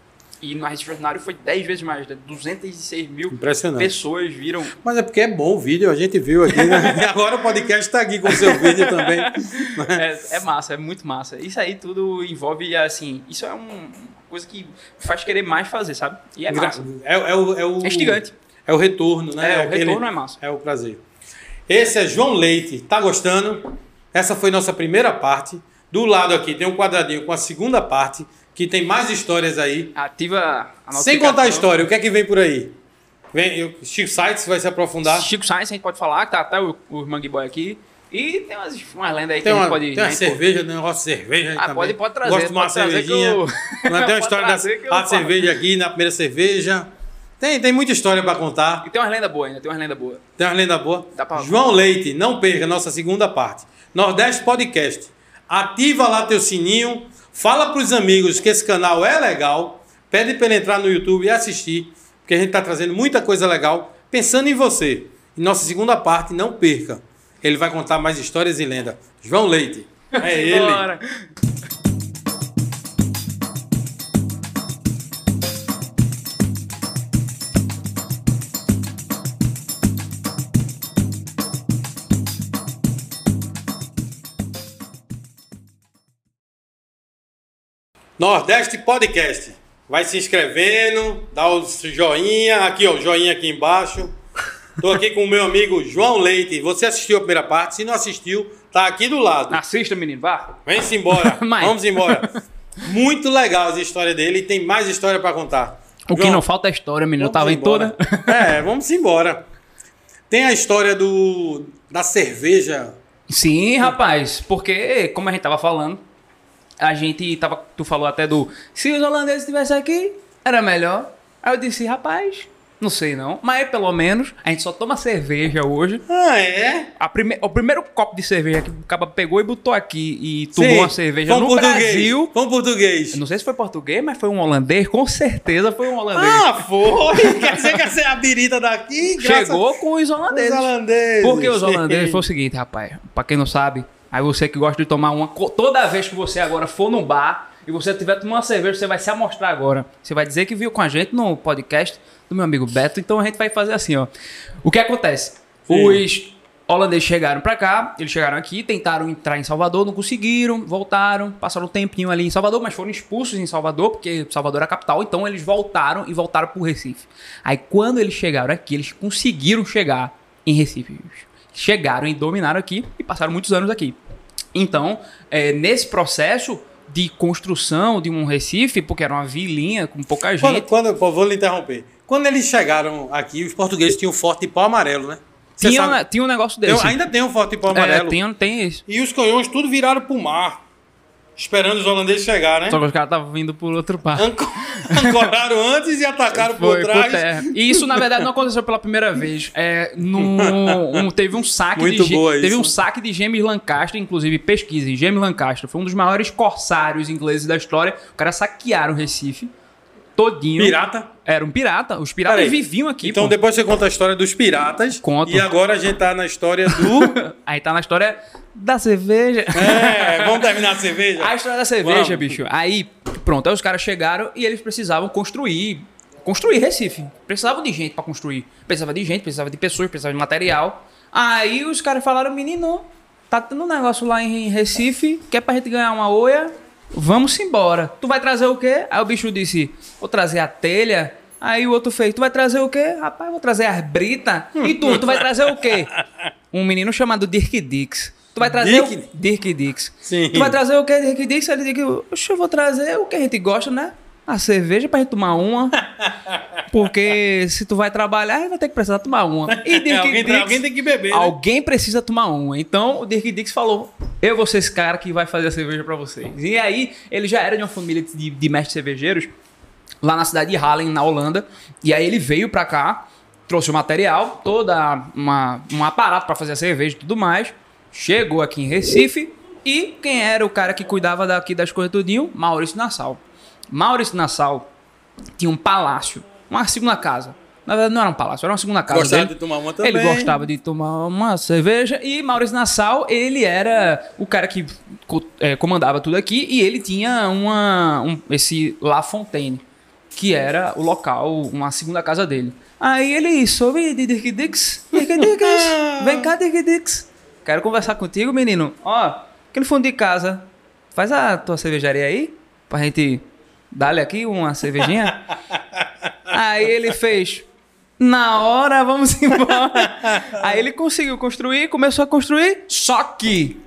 E no Extraordinário foi 10 vezes mais, né? 206 mil pessoas viram. Mas é porque é bom o vídeo, a gente viu aqui, né? E agora o podcast tá aqui com o seu vídeo também. É, é massa, é muito massa. Isso aí tudo envolve, assim, isso é um- uma coisa que faz querer mais fazer, sabe? E é massa. É, é o, é o. É instigante. É o retorno, né? É, o Aquele- retorno é massa. É o prazer. Esse é João Leite. Tá gostando? Essa foi nossa primeira parte. Do lado aqui tem um quadradinho com a segunda parte, que tem mais histórias aí. Ativa a Sem notificação. contar a história, o que é que vem por aí? Vem, eu- Chico Sites vai se aprofundar. Chico Sainz, a gente pode falar, que tá até o, o Mangue Boy aqui. E tem umas, umas lendas aí Tem que a uma, gente pode. tem uma cerveja, tem um negócio de cerveja aí Ah, também. pode- pode trazer, Gosto de uma cervejinha. eu- Não tem uma história da, a cerveja aqui, na primeira cerveja. Tem, tem muita história pra contar. E tem umas lendas boas ainda, tem umas lendas boas. Tem uma lenda boa. Dá pra- João Leite, não perca a nossa segunda parte. Nordeste Podcast. Ativa lá teu sininho. Fala pros amigos que esse canal é legal. Pede para ele entrar no YouTube e assistir. Porque a gente tá trazendo muita coisa legal. Pensando em você. Em nossa segunda parte, não perca. Ele vai contar mais histórias e lendas. João Leite. É ele. Nordeste Podcast. Vai se inscrevendo, dá o joinha. Aqui, ó, o joinha aqui embaixo. Tô aqui com o meu amigo João Leite. Você assistiu a primeira parte? Se não assistiu, tá aqui do lado. Assista, menino, vá. Vem-se embora. Vamos embora. Muito legal a história dele e tem mais história pra contar. O que João, não falta é história, menino. Eu tava em toda. É, vamos embora. Tem a história do da cerveja. Sim, rapaz, porque, como a gente tava falando, a gente tava. Tu falou até do. Se os holandeses estivessem aqui, era melhor. Aí eu disse, rapaz, Não sei não. Mas pelo menos a gente só toma cerveja hoje. Ah, é? A prime... O primeiro copo de cerveja que o cara pegou e botou aqui e tomou Sim. uma cerveja no português. Brasil. Foi um português. Eu Não sei se foi português, mas foi um holandês. Com certeza foi um holandês. Ah, foi! Quer dizer que essa é a birita daqui? graças- Chegou com os holandeses. Os holandeses. Porque os holandeses foi o seguinte, rapaz. Pra quem não sabe, aí você que gosta de tomar uma. Toda vez que você agora for num bar e você tiver tomando uma cerveja, você vai se amostrar agora. Você vai dizer que viu com a gente no podcast do meu amigo Beto. Então a gente vai fazer assim, ó. O que acontece? Os holandeses chegaram pra cá, eles chegaram aqui, tentaram entrar em Salvador, não conseguiram, voltaram, passaram um tempinho ali em Salvador, mas foram expulsos em Salvador, porque Salvador é a capital, então eles voltaram e voltaram pro Recife. Aí quando eles chegaram aqui, eles conseguiram chegar em Recife. Chegaram e dominaram aqui e passaram muitos anos aqui. Então, é, nesse processo de construção de um Recife, porque era uma vilinha com pouca gente. Quando, vou lhe interromper. Quando eles chegaram aqui, os portugueses tinham um forte de pau amarelo, né? Tinha, tinha um negócio Tem- desse. ainda tem um forte de pau É, amarelo. tem, tem isso. E os canhões tudo viraram pro mar. Esperando os holandeses chegarem, né? Só que os caras estavam vindo por outro par. Anco- Ancoraram antes e atacaram por Foi trás. por terra. E isso, na verdade, não aconteceu pela primeira vez. É, no, um- teve um saque Muito de boa Teve isso. um saque de James Lancaster, inclusive, pesquise. James Lancaster foi um dos maiores corsários ingleses da história. Os caras saquearam o Recife todinho. Pirata? Era um pirata. Os piratas Peraí. viviam aqui. Então pô. depois você conta a história dos piratas. Conto. E agora a gente tá na história do. Aí tá na história da cerveja. é, vamos terminar a cerveja? A história da cerveja, Vamos. bicho. Aí, pronto, aí os caras chegaram e eles precisavam construir. Construir Recife. Precisavam de gente pra construir. Precisava de gente, precisava de pessoas, precisava de material. Aí os caras falaram, menino, tá tendo um negócio lá em Recife, que é pra gente ganhar uma oia. Vamos embora. Tu vai trazer o quê? Aí o bicho disse, vou trazer a telha. Aí o outro fez, tu vai trazer o quê? Rapaz, vou trazer as brita. E tu, tu vai trazer o quê? Um menino chamado Dirk Dix. Tu vai trazer Dirk? o... Dirk Dix. Sim. Tu vai trazer o que, Dirk Dix? Ele disse, eu vou trazer o que a gente gosta, né? A cerveja pra gente tomar uma. Porque se tu vai trabalhar, vai ter que precisar tomar uma. E Dirk alguém, Dix, alguém tem que beber. Né? alguém precisa tomar uma. Então o Dirk Dix falou: Eu vou ser esse cara que vai fazer a cerveja pra vocês. E aí, ele já era de uma família de, de mestres cervejeiros lá na cidade de Haarlem, na Holanda. E aí ele veio pra cá, trouxe o material, toda uma, um aparato pra fazer a cerveja e tudo mais. Chegou aqui em Recife. E quem era o cara que cuidava daqui das coisas tudinho? Maurício Nassau. Maurício Nassau tinha um palácio, uma segunda casa. Na verdade, não era um palácio, era uma segunda casa. Gostava dele. de tomar uma também. Ele gostava de tomar uma cerveja. E Maurício Nassau, ele era o cara que eh, comandava tudo aqui. E ele tinha uma, um- esse La Fontaine, que era o local, uma segunda casa dele. Aí ele soube de Dirk Dix. Dirk Dix, vem cá, Dirk Dix. Quero conversar contigo, menino. Ó, aquele fundo de casa. Faz a tua cervejaria aí, pra gente dar-lhe aqui uma cervejinha. Aí ele fez. Na hora, vamos embora. Aí ele conseguiu construir, começou a construir, só que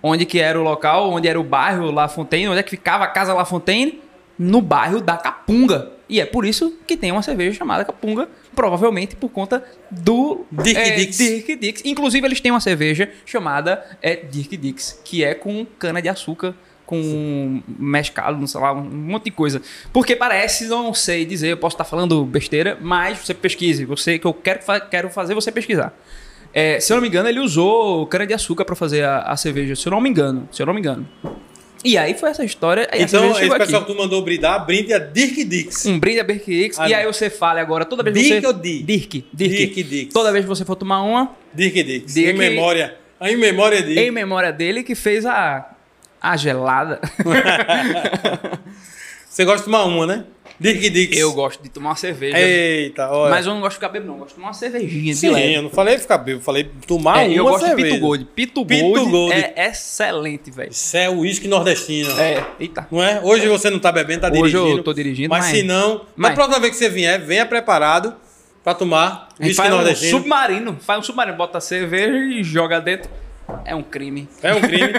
onde que era o local, onde era o bairro La Fontaine, onde é que ficava a casa La Fontaine? No bairro da Capunga. E é por isso que tem uma cerveja chamada Capunga, provavelmente por conta do Dirk é, Dix. Dirk Dix. Inclusive, eles têm uma cerveja chamada é, Dirk Dix, que é com cana com mescalo, não sei lá, um monte de coisa. Porque parece, não sei dizer, eu posso estar falando besteira, mas você pesquise. Você que eu quero, quero fazer você pesquisar. É, se eu não me engano, ele usou cana de açúcar para fazer a, a cerveja. Se eu não me engano, se eu não me engano. E aí foi essa história. Então, esse pessoal aqui. que tu mandou brindar, brinde a Dirk Dix. Um brinde a Dirk Dix. Ah, e aí você fale agora, toda vez que Dirk você... ou Di? Dirk. Dirk. Dirk Dix. Toda vez que você for tomar uma, Dirk Dix. Dirk- Em memória. Em memória de. em memória dele que fez a, a gelada. Você gosta de tomar uma, né? Dirk Dix. eu gosto de tomar uma cerveja. Eita, olha. Mas eu não gosto de ficar bebendo, não. Eu gosto de tomar uma cervejinha Sim, eu não falei ficar bêbado, eu falei tomar É, uma eu gosto cerveja. de Pito Gold. Pito, Pito Gold, Gold. é excelente, velho. Isso é uísque nordestino. É, eita. Não é? Hoje você não tá bebendo, tá Hoje eu dirigindo. tô dirigindo, Mas, mas- se não, na mas- próxima vez que você vier, venha preparado pra tomar uísque faz um nordestino. submarino. Faz um submarino, bota a cerveja e joga dentro. É um crime. É um crime.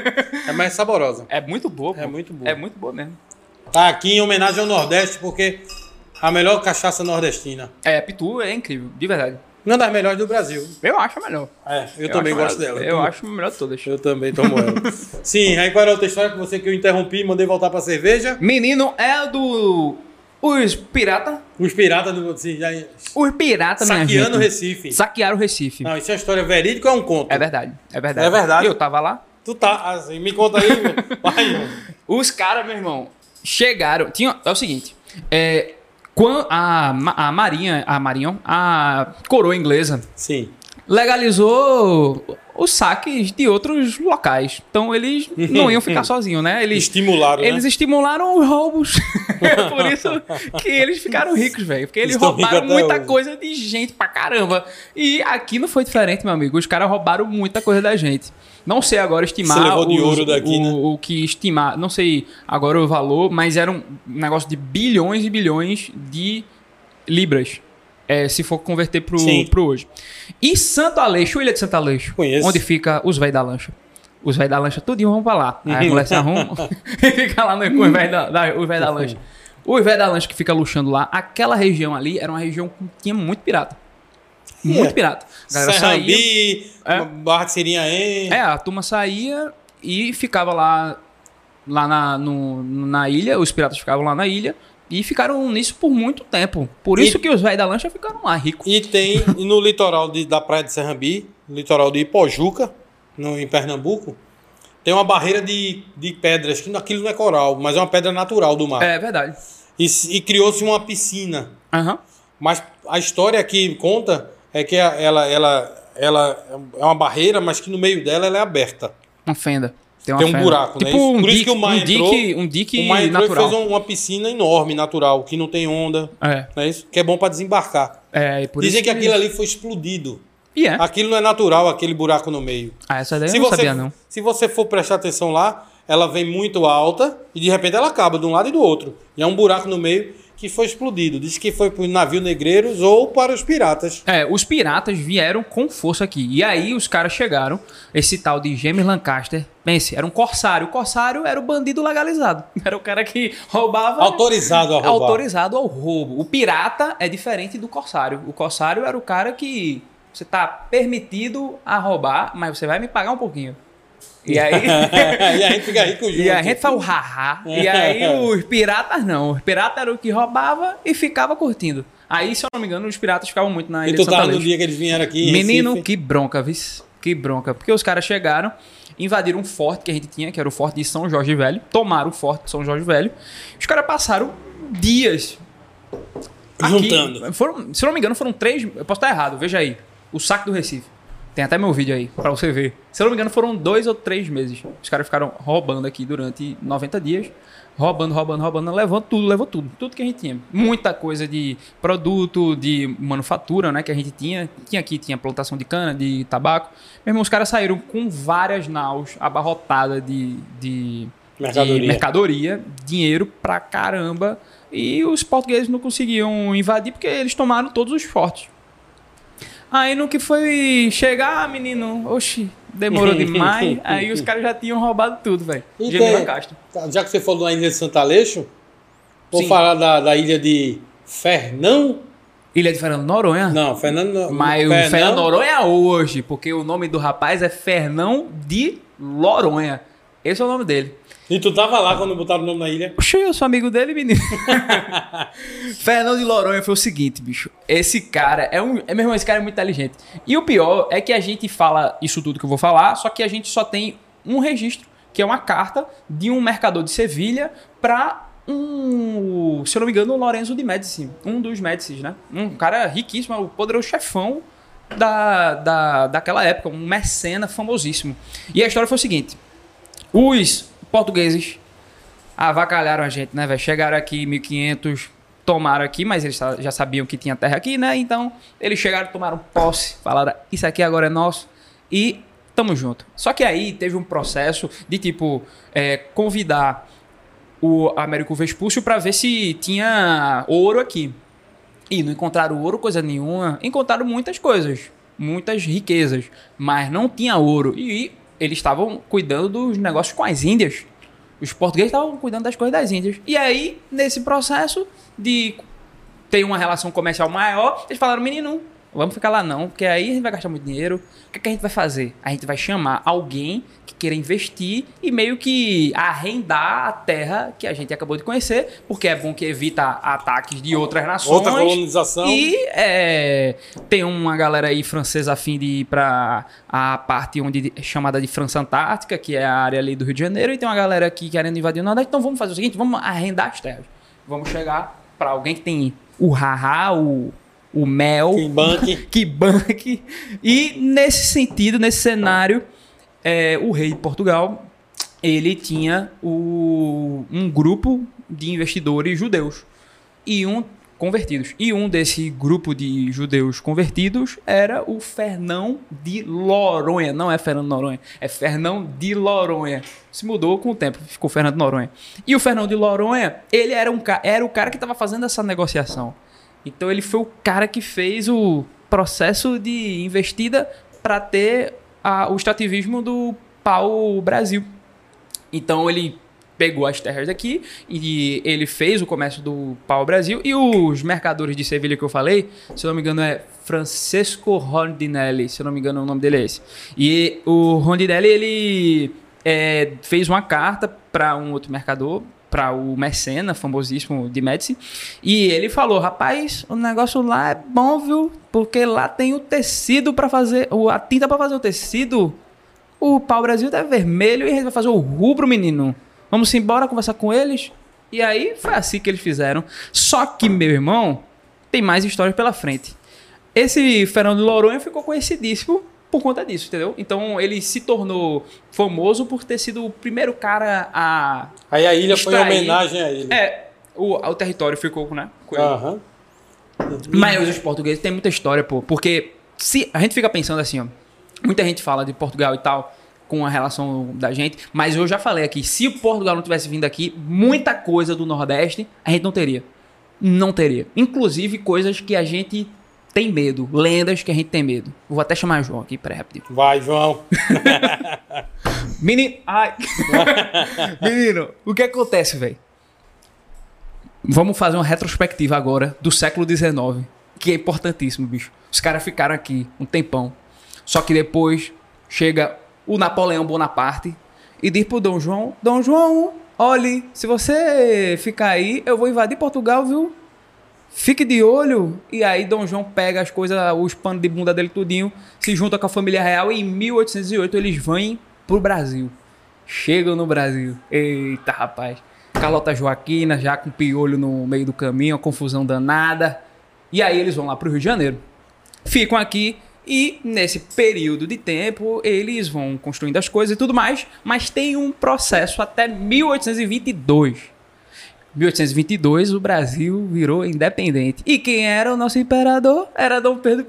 é mais saborosa. É muito boa, pô. É muito boa. É muito boa mesmo. Tá aqui em homenagem ao Nordeste, porque a melhor cachaça nordestina. É, Pitu é incrível, de verdade. Uma das melhores do Brasil. Eu acho a melhor. É, eu, também acho gosto melhor. dela. Eu acho a melhor de todas. Eu também tomo ela. Sim, aí qual era a outra história que você que eu interrompi e mandei voltar pra cerveja? Menino é do. Os pirata. Os piratas do. Assim, já... Os piratas, minha Saqueando o Recife. Saquearam o Recife. Não, isso é uma história verídica ou é um conto? É verdade, é verdade. É verdade. Eu tava lá. Tu tá, assim, me conta aí, meu. Vai. Os caras, meu irmão, chegaram. Tinha, é o seguinte: é, quando a, a Marinha, a Marinha, a coroa inglesa Sim. legalizou os saques de outros locais. Então eles não iam ficar sozinhos, né? Eles Estimularam, né? Eles estimularam os roubos. É Por isso que eles ficaram ricos, velho. Porque eles Estão roubaram muita hoje. coisa de gente pra caramba. E aqui não foi diferente, meu amigo. Os caras roubaram muita coisa da gente. Não sei agora estimar Você levou de os- ouro daqui, o, né? o que estimar, não sei agora o valor, mas era um negócio de bilhões e bilhões de libras. É, se for converter pro, Sim. pro hoje. E Santo Aleixo, Ilha de Santo Aleixo, Conheço. onde fica os velhos da lancha. Os velhos da lancha, tudinho vão pra lá. Aí a mulher se arruma e fica lá no, com os velhos da, da, os da lancha. Os velhos da lancha que fica luxando lá, aquela região ali era uma região que tinha muito pirata. Muito É. pirata. A galera saía. Serrambi, É. Barra de Sirinhaém. É, a turma saía e ficava lá, lá na, no- na ilha, os piratas ficavam lá na ilha e ficaram nisso por muito tempo. Por E- isso que os velhos da lancha ficaram lá, ricos. E tem no litoral de- da praia de Serrambi, no litoral de Ipojuca, no, em Pernambuco, tem uma barreira de, de pedras, que aquilo não é coral, mas é uma pedra natural do mar. É verdade. E, e criou-se uma piscina. Aham. Mas a história que conta é que ela, ela, ela é uma barreira, mas que no meio dela ela é aberta. Uma fenda. Tem, uma Tem um fenda. buraco, né? tipo Isso- Um Por isso dique, que o mar um entrou- dique, um dique o mar natural. fez um- uma piscina enorme, natural, que não tem onda. É. Não é isso? Que é bom para desembarcar. É, e por Dizem isso que aquilo ali foi explodido. E é. Aquilo não é natural, aquele buraco no meio. Ah, essa daí Se eu não você, sabia, não. se você for prestar atenção lá, ela vem muito alta e de repente ela acaba de um lado e do outro. E é um buraco no meio que foi explodido. Diz que foi para os navios negreiros ou para os piratas. É, os piratas vieram com força aqui. E aí os caras chegaram, esse tal de James Lancaster, pense, era um corsário. O corsário era o bandido legalizado. Era o cara que roubava. Autorizado a roubar. Autorizado ao roubo. O pirata é diferente do corsário. O corsário era o cara que você tá permitido a roubar, mas você vai me pagar um pouquinho. E aí. e a gente fica rico junto. E a gente faz o haha. E aí os piratas não. Os piratas eram o que roubava e ficava curtindo. Aí, se eu não me engano, os piratas ficavam muito na E ilha tu de Santa tava no dia que eles vieram aqui Menino, Recife. que bronca, vis. Que bronca. Porque os caras chegaram, invadiram um forte que a gente tinha, que era o forte de São Jorge Velho. Tomaram o forte de São Jorge Velho. Os caras passaram dias aqui. Juntando. Foram, se eu não me engano, foram três. Eu posso estar errado, veja aí. O saque do Recife. Tem até meu vídeo aí, pra você ver. Se eu não me engano, foram dois ou três meses. Os caras ficaram roubando aqui durante 90 dias. Roubando, roubando, roubando, levando tudo, levou tudo. Tudo que a gente tinha. Muita coisa de produto, de manufatura, né? Que a gente tinha. Tinha aqui, tinha plantação de cana, de tabaco. Meu irmão, os caras saíram com várias naus abarrotadas de, de, Mercadoria. de mercadoria, dinheiro pra caramba. E os portugueses não conseguiam invadir porque eles tomaram todos os fortes. Aí no que foi chegar, menino, oxi, demorou demais. aí os caras já tinham roubado tudo, velho. Gemila tem- Castro. Tá, Já que você falou da ilha de Santa Aleixo, vou Sim. falar da, da ilha de Fernão. Ilha de Fernando Noronha? Não, Fernando. Mas o Fernão- Fernando Noronha hoje, porque o nome do rapaz é Fernão de Loronha. Esse é o nome dele. E tu tava lá quando botaram o nome na ilha? Oxe, eu sou amigo dele, menino. Fernando de Loronha foi o seguinte, bicho. Esse cara é um. É, meu irmão, esse cara é muito inteligente. E o pior é que a gente fala isso tudo que eu vou falar, só que a gente só tem um registro, que é uma carta de um mercador de Sevilha para um. Se eu não me engano, o Lorenzo de Médici. Um dos Médicis, né? Um cara riquíssimo, o poderoso chefão da, da, daquela época, um mecena famosíssimo. E a história foi o seguinte: os portugueses avacalharam a gente, né, velho? Chegaram aqui em 1500, tomaram aqui, mas eles já sabiam que tinha terra aqui, né? Então, eles chegaram, tomaram posse, falaram: Isso aqui agora é nosso e tamo junto. Só que aí teve um processo de tipo é, convidar o Américo Vespúcio para ver se tinha ouro aqui. E não encontraram ouro, coisa nenhuma. Encontraram muitas coisas, muitas riquezas, mas não tinha ouro. E eles estavam cuidando dos negócios com as Índias. Os portugueses estavam cuidando das coisas das Índias. E aí, nesse processo de ter uma relação comercial maior, eles falaram: menino, Vamos ficar lá não, porque aí a gente vai gastar muito dinheiro. O que, que a gente vai fazer? A gente vai chamar alguém que queira investir e meio que arrendar a terra que a gente acabou de conhecer, porque é bom que evita ataques de outras nações. Outra colonização. E é, tem uma galera aí francesa a fim de ir para a parte onde é chamada de França Antártica, que é a área ali do Rio de Janeiro, e tem uma galera aqui querendo invadir o Nordeste. Então vamos fazer o seguinte, vamos arrendar as terras. Vamos chegar para alguém que tem o haha, o, o mel, Que banque. que banque. E nesse sentido, nesse cenário, é, o rei de Portugal ele tinha o- um grupo de investidores judeus e um convertidos. E um desse grupo de judeus convertidos era o Fernão de Noronha. Não é Fernando Noronha, é Fernão de Noronha. Se mudou com o tempo, ficou Fernando de Noronha. E o Fernão de Noronha, ele era, um, era o cara que estava fazendo essa negociação. Então ele foi o cara que fez o processo de investida para ter a- o extrativismo do pau Brasil. Então ele pegou as terras daqui e ele fez o comércio do pau Brasil e os mercadores de Sevilha que eu falei, se eu não me engano é Francesco Rondinelli, se eu não me engano o nome dele é esse. E o Rondinelli ele é, fez uma carta para um outro mercador, para o Mecena, famosíssimo de Médici, e ele falou: "Rapaz, o negócio lá é bom, viu? Porque lá tem o tecido para fazer, a tinta para fazer o tecido o pau Brasil tá vermelho e a gente vai fazer o rubro, menino. Vamos embora conversar com eles? E aí foi assim que eles fizeram. Só que, meu irmão, tem mais histórias pela frente. Esse Fernando de Noronha ficou conhecidíssimo por conta disso, entendeu? Então ele se tornou famoso por ter sido o primeiro cara a. Aí a ilha foi em extrair- homenagem a ele. É, o, o território ficou, né? com ele. Aham. Mas os portugueses têm muita história, pô. Porque se a gente fica pensando assim, ó. Muita gente fala de Portugal e tal, com a relação da gente. Mas eu já falei aqui, se o Portugal não tivesse vindo aqui, muita coisa do Nordeste a gente não teria. Não teria. Inclusive coisas que a gente tem medo. Lendas que a gente tem medo. Vou até chamar João aqui, peraí, rapidinho. Vai, João. Menino. Ai. Menino, o que acontece, velho? Vamos fazer uma retrospectiva agora do século XIX, que é importantíssimo, bicho. Os caras ficaram aqui um tempão. Só que depois chega o Napoleão Bonaparte e diz pro Dom João: Dom João, olhe, se você ficar aí, eu vou invadir Portugal, viu? Fique de olho. E aí Dom João pega as coisas, os panos de bunda dele tudinho, se junta com a família real e em 1808 eles vêm pro Brasil. Chegam no Brasil. Eita, rapaz. Carlota Joaquina já com piolho no meio do caminho, confusão danada. E aí eles vão lá pro Rio de Janeiro. Ficam aqui e nesse período de tempo eles vão construindo as coisas e tudo mais, mas tem um processo até 1822. 1822 o Brasil virou independente. E quem era o nosso imperador? Era Dom Pedro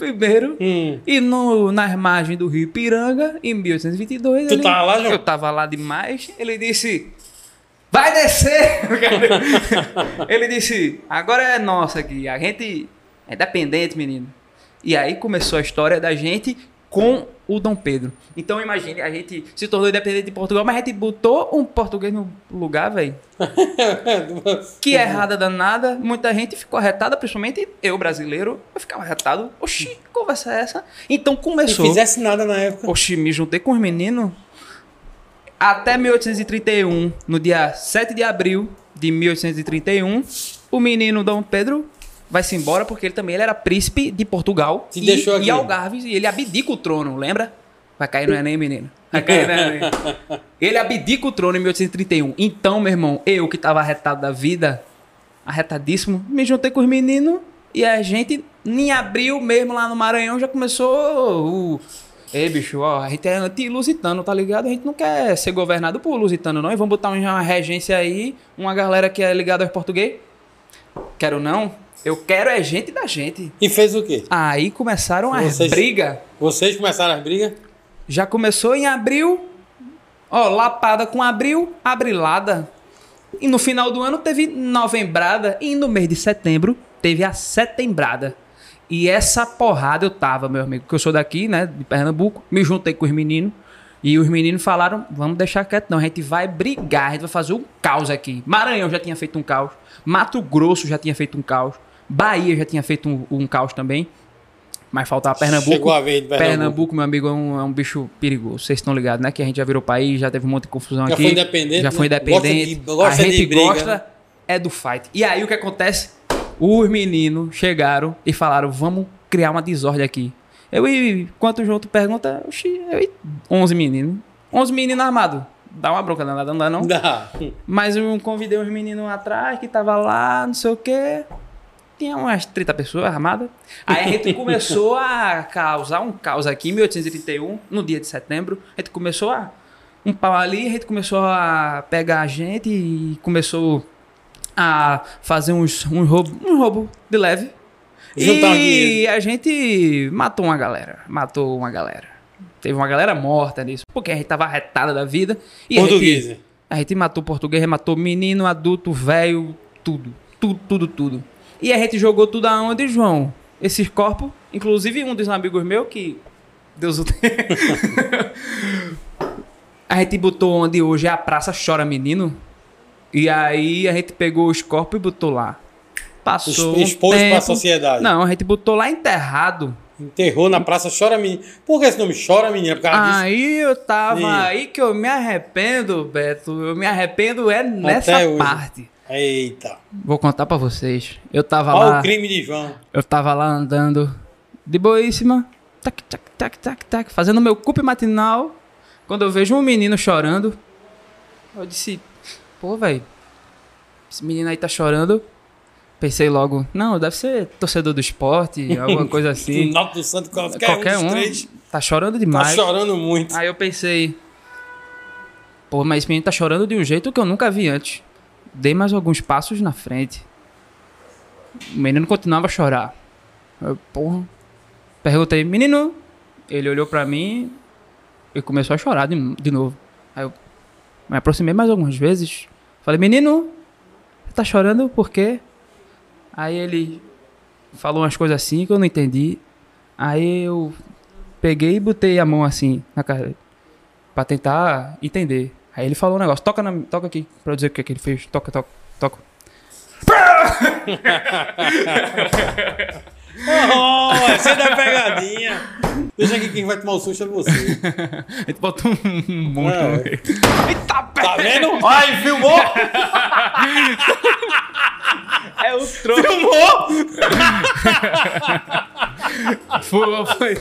I. E no, nas margens do Rio Ipiranga, em 1822. Tu ele- tava lá, João? Eu tava lá demais. Ele disse: Vai descer! ele disse: Agora é nossa aqui. A gente é dependente, menino. E aí começou a história da gente com o Dom Pedro. Então imagine, a gente se tornou independente de Portugal, mas a gente botou um português no lugar, velho. Que errada danada. Muita gente ficou arretada, principalmente eu, brasileiro. Eu ficava arretado. Oxi, que conversa é essa? Então Se começou. fizesse nada na época. Oxi, me juntei com os meninos. Até 1831, no dia 7 de abril de 1831, o menino Dom Pedro vai-se embora porque ele também ele era príncipe de Portugal Te e, deixou aqui. e Algarves. E ele abdica o trono, lembra? Vai cair no Enem, menino. Vai cair no Enem. Ele abdica o trono em 1831. Então, meu irmão, eu que tava arretado da vida, arretadíssimo, me juntei com os meninos e a gente, em abril mesmo, lá no Maranhão, já começou o. Ei, bicho, ó, a gente é anti-lusitano, tá ligado? A gente não quer ser governado por lusitano, não. E vamos botar uma regência aí, uma galera que é ligada aos português. Quero não. Eu quero é gente da gente. E fez o quê? Aí começaram as brigas. Vocês começaram as brigas? Já começou em abril. Ó, lapada com abril, abrilada. E no final do ano teve novembrada. E no mês de setembro teve a setembrada. E essa porrada eu tava, meu amigo, que eu sou daqui, né, de Pernambuco. Me juntei com os meninos. E os meninos falaram: vamos deixar quieto, não. A gente vai brigar, a gente vai fazer um caos aqui. Maranhão já tinha feito um caos. Mato Grosso já tinha feito um caos. Bahia já tinha feito um, um caos também. Mas faltava Pernambuco. Chegou a vez de Pernambuco. Pernambuco, meu amigo, é um, é um bicho perigoso. Vocês estão ligados, né? Que a gente já virou país, já teve um monte de confusão Já aqui. foi independente, Já foi né? independente. Gosta de- gosta a de gente briga, gosta né? é do fight. E aí o que acontece? Os meninos chegaram e falaram: vamos criar uma desordem aqui. Eu e quanto tu pergunta? Oxi, eu e 11 meninos. 11 meninos armados. Dá uma bronca danada, não dá não? Dá. Mas eu convidei uns meninos atrás que tava lá, não sei o quê. Tinha umas 30 pessoas armadas. Aí a gente começou a causar um caos aqui em 1831, no dia de setembro. A gente começou a. Um pau ali, a gente começou a pegar a gente e começou a fazer uns, um roubo, um roubo de leve. Juntar e a gente matou uma galera. Matou uma galera. Teve uma galera morta nisso. Porque a gente tava retada da vida. E a gente- Português. a gente matou português, matou menino, adulto, velho, tudo. Tudo, tudo, tudo. E a gente jogou tudo aonde, João? Esses corpos, inclusive um dos amigos meus que. Deus o tenha. a gente botou onde hoje é a Praça Chora Menino. E aí a gente pegou os corpos e botou lá. Passou. um Expôs pra tempo. sociedade. Não, a gente botou lá enterrado. Enterrou na praça Chora Menina. Por que esse nome Chora Menina? Por causa disso? Aí eu tava aí que eu me arrependo, Beto. Eu me arrependo é nessa parte. Eita. Vou contar pra vocês. Eu tava Olha lá. o crime de João. Eu tava lá andando de boíssima, tac, tac, tac, tac, tac, fazendo meu cupe matinal. Quando eu vejo um menino chorando, eu disse: Pô, velho, esse menino aí tá chorando. Pensei logo: Não, deve ser torcedor do esporte, alguma coisa assim. Do Santo, qualquer, Qualquer um um três. tá chorando Tá demais. chorando muito. Aí eu pensei, pô, mas esse menino tá chorando de um jeito que eu nunca vi antes. Dei mais alguns passos na frente. O menino continuava a chorar. Eu, porra. Perguntei, menino. Ele olhou pra mim e começou a chorar de, de novo. Aí eu me aproximei mais algumas vezes. Falei, menino, você tá chorando por quê? Aí ele falou umas coisas assim que eu não entendi. Aí eu peguei e botei a mão assim na cara pra tentar entender. Aí ele falou um negócio, toca, na, toca aqui pra eu dizer o que, que ele fez. Toca, toca, toca. Oh, essa é da pegadinha. Deixa aqui quem vai tomar o susto é você. A gente botou um monte É. no meio. Eita, Tá vendo? Ai, filmou? É o troco. Filmou? Foi, foi.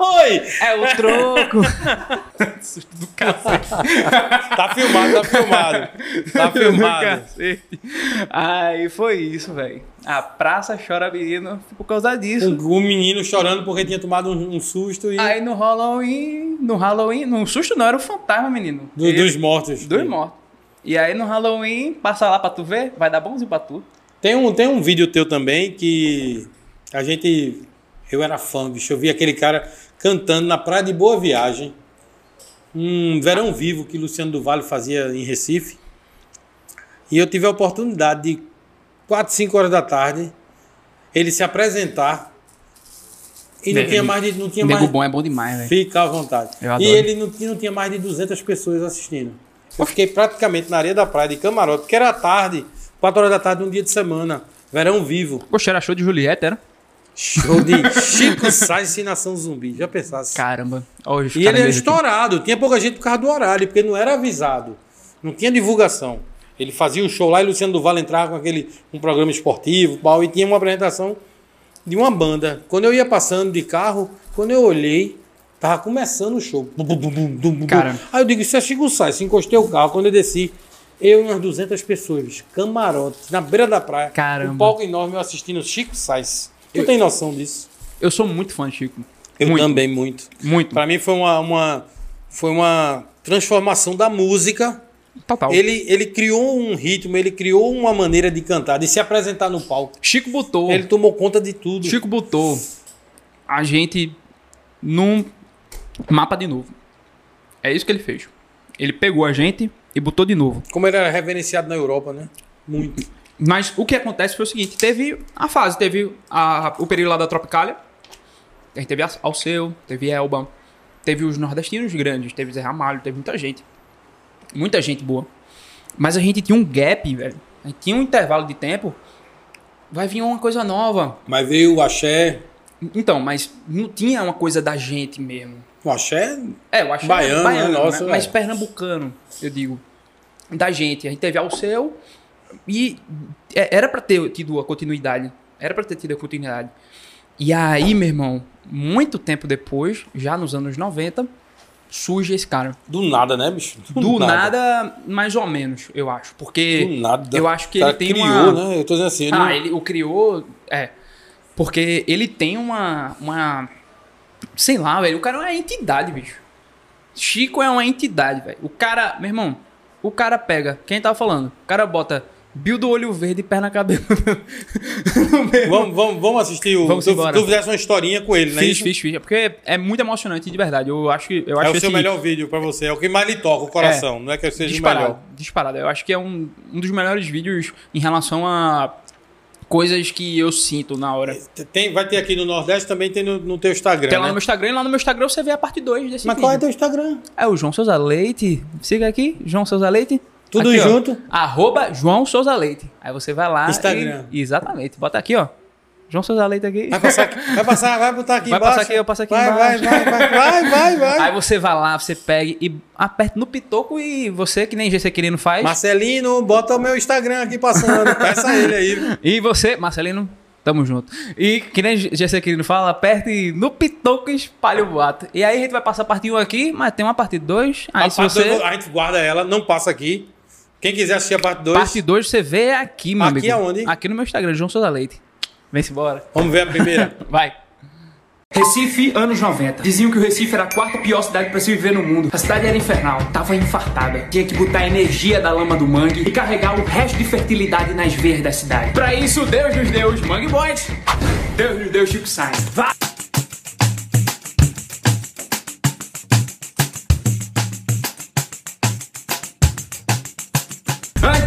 Oi! É o troco. Susto do cacete. Tá filmado, tá filmado. Tá Do filmado. Aí foi isso, velho. A praça chora menino por causa disso. O, o menino chorando porque tinha tomado um, um susto e Aí no Halloween, no Halloween, no susto não, era o fantasma, menino. do- dos mortos. Dos mortos. E aí no Halloween, passa lá pra tu ver, vai dar bonzinho pra tu. Tem um, tem um vídeo teu também que a gente. Eu era fã, bicho. Eu vi aquele cara cantando na Praia de Boa Viagem. Um verão vivo que Luciano do Vale fazia em Recife. E eu tive a oportunidade de, 4, 5 horas da tarde, ele se apresentar. E não Ne- tinha mais de. Não tinha mais, bom é bom demais, velho. Fica à vontade. E ele não, tinha- não tinha mais de 200 pessoas assistindo. Eu fiquei praticamente na areia da praia de camarote, porque era tarde, 4 horas da tarde, um dia de semana. Verão vivo. Poxa, era show de Juliette, era? Show de Chico Sainz e Nação Zumbi. Já pensasse? Caramba. Olha E ele era caranguejos aqui. estourado. Tinha pouca gente por causa do horário, porque não era avisado. Não tinha divulgação. Ele fazia o show lá e Luciano Duval entrava com aquele um programa esportivo pau, e tinha uma apresentação de uma banda. Quando eu ia passando de carro, quando eu olhei, tava começando o show. Cara. Aí eu digo, isso é Chico Sainz. Encostei o carro. Quando eu desci, eu e umas 200 pessoas, bicho, camarote, na beira da praia. Caramba. Um palco enorme eu assistindo Chico Sainz. Tu tem noção disso? Eu sou muito fã de Chico. Eu muito, também, muito. Muito. Pra mim foi uma, uma, foi uma transformação da música. Total. Ele, ele criou um ritmo, ele criou uma maneira de cantar, de se apresentar no palco. Chico botou. Ele tomou conta de tudo. Chico botou a gente num mapa de novo. É isso que ele fez. Ele pegou a gente e botou de novo. Como ele era reverenciado na Europa, né? Muito. Mas o que acontece foi o seguinte: teve a fase, teve a- o período lá da Tropicália, teve Alceu, teve Elba, teve os nordestinos grandes, teve Zé Ramalho, teve muita gente. Muita gente boa. Mas a gente tinha um gap, velho. A gente tinha um intervalo de tempo. Vai vir uma coisa nova. Mas veio o axé, Então, mas não tinha uma coisa da gente mesmo. O axé É, eu acho Baiano, baiano né? Nossa, né? mas é. pernambucano, eu digo. Da gente. A gente teve ao seu e é- era pra ter tido a continuidade. Era pra ter tido a continuidade. E aí, meu irmão, muito tempo depois, já nos anos 90, surge esse cara. Do nada, né, bicho? Do nada, mais ou menos, eu acho. Porque Do nada. eu acho que ele tem criou, uma... né? Eu tô dizendo assim, ele ah, ele o criou. É. Porque ele tem uma. uma sei lá, velho. O cara é uma entidade, bicho. Chico é uma entidade, velho. O cara, meu irmão, o cara pega. Quem tava falando? O cara bota Bill do olho verde e perna cabeluda. Vamos, vamos, vamos assistir o. Vamos tu, embora. tu fizesse uma historinha com ele, né? Fiz, fiz, fiz. Porque é muito emocionante, de verdade. Eu acho que. Eu É acho o seu esse- melhor vídeo pra você, é o que mais lhe toca o coração, não é que seja o disparado, melhor. Disparado. Eu acho que é um, um dos melhores vídeos em relação a coisas que eu sinto na hora. Tem, vai ter aqui no Nordeste, também tem no, no teu Instagram. Tem lá né? no meu Instagram, e lá no meu Instagram você vê a parte 2 desse Mas vídeo. qual é teu Instagram? É o João Souza Leite. Siga aqui, João Souza Leite. Tudo Aqui, ó. junto? Arroba João Souza Leite. Aí você vai lá. Instagram. e- Exatamente. Bota aqui, ó. João Souza Leite aqui. Vai passar, aqui- vai passar, vai botar aqui Vai embaixo. passar aqui, eu passo aqui vai, embaixo. Vai, vai, vai, vai, vai, vai. Aí você vai lá, você pega e aperta no pitoco e você, que nem GC Quirino faz. Marcelino, bota o meu Instagram aqui passando. Peça ele aí. E você, Marcelino, tamo junto. E que nem GC Quirino fala, aperte no pitoco e espalha o boato. E aí a gente vai passar a parte 1 aqui, mas tem uma parte 2. Aí a, se parte você... a gente guarda ela, não passa aqui. Quem quiser assistir a parte 2, Parte 2 você vê aqui, meu Aqui amigo. aonde? Aqui no meu Instagram, João Souza Leite. Vem-se embora. vamos ver a primeira. Vai. Recife, anos 90. Diziam que o Recife era a quarta pior cidade pra se viver no mundo. A cidade era infernal, tava infartada. Tinha que botar a energia da lama do mangue e carregar o resto de fertilidade nas veias da cidade. Pra isso, Deus nos deu os Mangue Boys. Deus nos deu o Chico Sainz. Vá!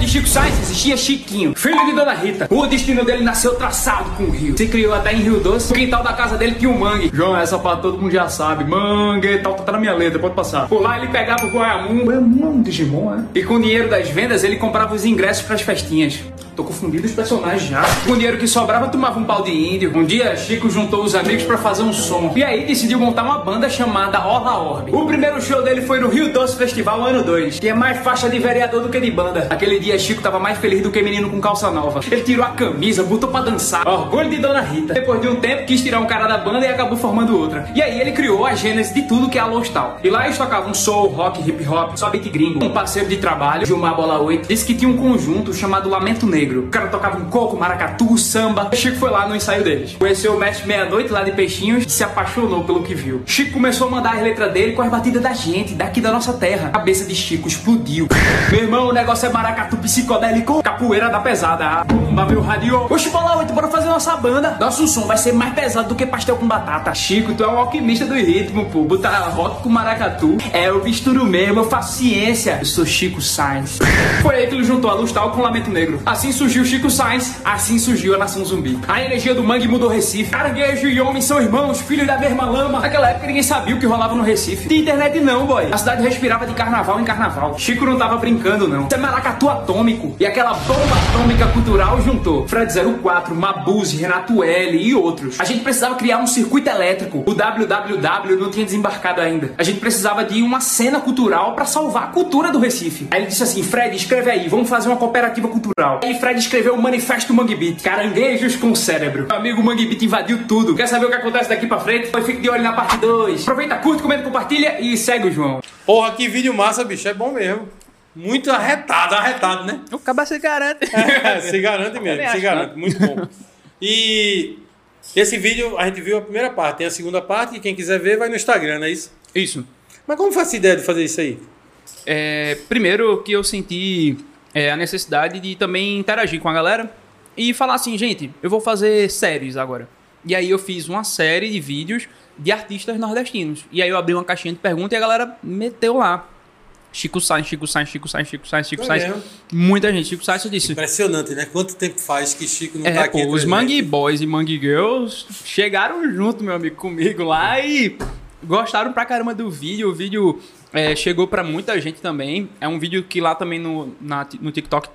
Chico Sainz existia Chiquinho, filho de Dona Rita. O destino dele nasceu traçado com o rio. Se criou até em Rio Doce. O quintal da casa dele tinha um mangue. João, essa parte todo mundo já sabe. Mangue, tal, tá na minha letra, pode passar. Por lá ele pegava o Goiamum. Goiamum é um Digimon, é? E com o dinheiro das vendas ele comprava os ingressos pras festinhas. Tô confundindo os personagens já. Com o dinheiro que sobrava, tomava um pau de índio. Um dia, Chico juntou os amigos pra fazer um som. E aí decidiu montar uma banda chamada Orla Orbe. O primeiro show dele foi no Rio Doce Festival ano 2. Que é mais faixa de vereador do que de banda. Aquele dia, Chico tava mais feliz do que menino com calça nova. Ele tirou a camisa, botou pra dançar. Orgulho de Dona Rita. Depois de um tempo, quis tirar um cara da banda e acabou formando outra. E aí ele criou a gênese de tudo que é a Lostal. E lá eles tocavam soul, rock, hip hop, só beat gringo. Um parceiro de trabalho, Gilmar Bola 8, disse que tinha um conjunto chamado Lamento Negro. O cara tocava um coco, maracatu, samba. Chico foi lá no ensaio deles. Conheceu o mestre meia-noite lá de Peixinhos e se apaixonou pelo que viu. Chico começou a mandar as letras dele com as batidas da gente, daqui da nossa terra. A cabeça de Chico explodiu. Meu irmão, o negócio é maracatu psicodélico, capoeira da pesada. Pumba, meu radio. Oxe, Bola 8, bora fazer nossa banda. Nosso som vai ser mais pesado do que pastel com batata. Chico, tu é um alquimista do ritmo, pô. Botar rock com maracatu. É, eu misturo mesmo, eu faço ciência. Eu sou Chico Sainz. Foi aí que ele juntou a Lustal com o Lamento Negro. Assim surgiu Chico Sainz, assim surgiu a Nação Zumbi. A energia do mangue mudou Recife. Caranguejo e homem são irmãos, filhos da mesma lama. Naquela época ninguém sabia o que rolava no Recife. De internet não, boy. A cidade respirava de carnaval em carnaval. Chico não tava brincando, não. Isso é maracatu atômico. E aquela bomba atômica cultural juntou Fred 04, Mabuse, Renato L e outros. A gente precisava criar um circuito elétrico. O WWW não tinha desembarcado ainda. A gente precisava de uma cena cultural pra salvar a cultura do Recife. Aí ele disse assim: Fred, escreve aí, vamos fazer uma cooperativa cultural. Aí Fred escreveu o Manifesto Mangue Beat. Caranguejos com cérebro. Meu amigo Mangue Beat invadiu tudo. Quer saber o que acontece daqui pra frente? Foi fique de olho na parte 2. Aproveita, curte, comenta, compartilha e segue o João. Porra, que vídeo massa, bicho. É bom mesmo. Muito arretado, arretado, né? O caba se garante. É, se garante mesmo, se acho, garante. Muito bom. E esse vídeo, a gente viu a primeira parte, tem a segunda parte, e quem quiser ver, vai no Instagram, não é isso? Isso. Mas como foi essa ideia de fazer isso aí? É, primeiro que eu senti é, a necessidade de também interagir com a galera e falar assim, gente, eu vou fazer séries agora. E aí eu fiz uma série de vídeos de artistas nordestinos. E aí eu abri uma caixinha de perguntas e a galera meteu lá. Chico Sainz, Chico Sainz, Chico Sainz, Chico Sainz, Chico É Sainz. Muita gente. Chico Sainz eu disse. Impressionante, né? Quanto tempo faz que Chico não É, tá aqui? pô, os Mangue? Boys e Mangue Girls chegaram junto, meu amigo, comigo lá e gostaram pra caramba do vídeo. O vídeo é, chegou pra muita gente também. É um vídeo que lá também no, na- no TikTok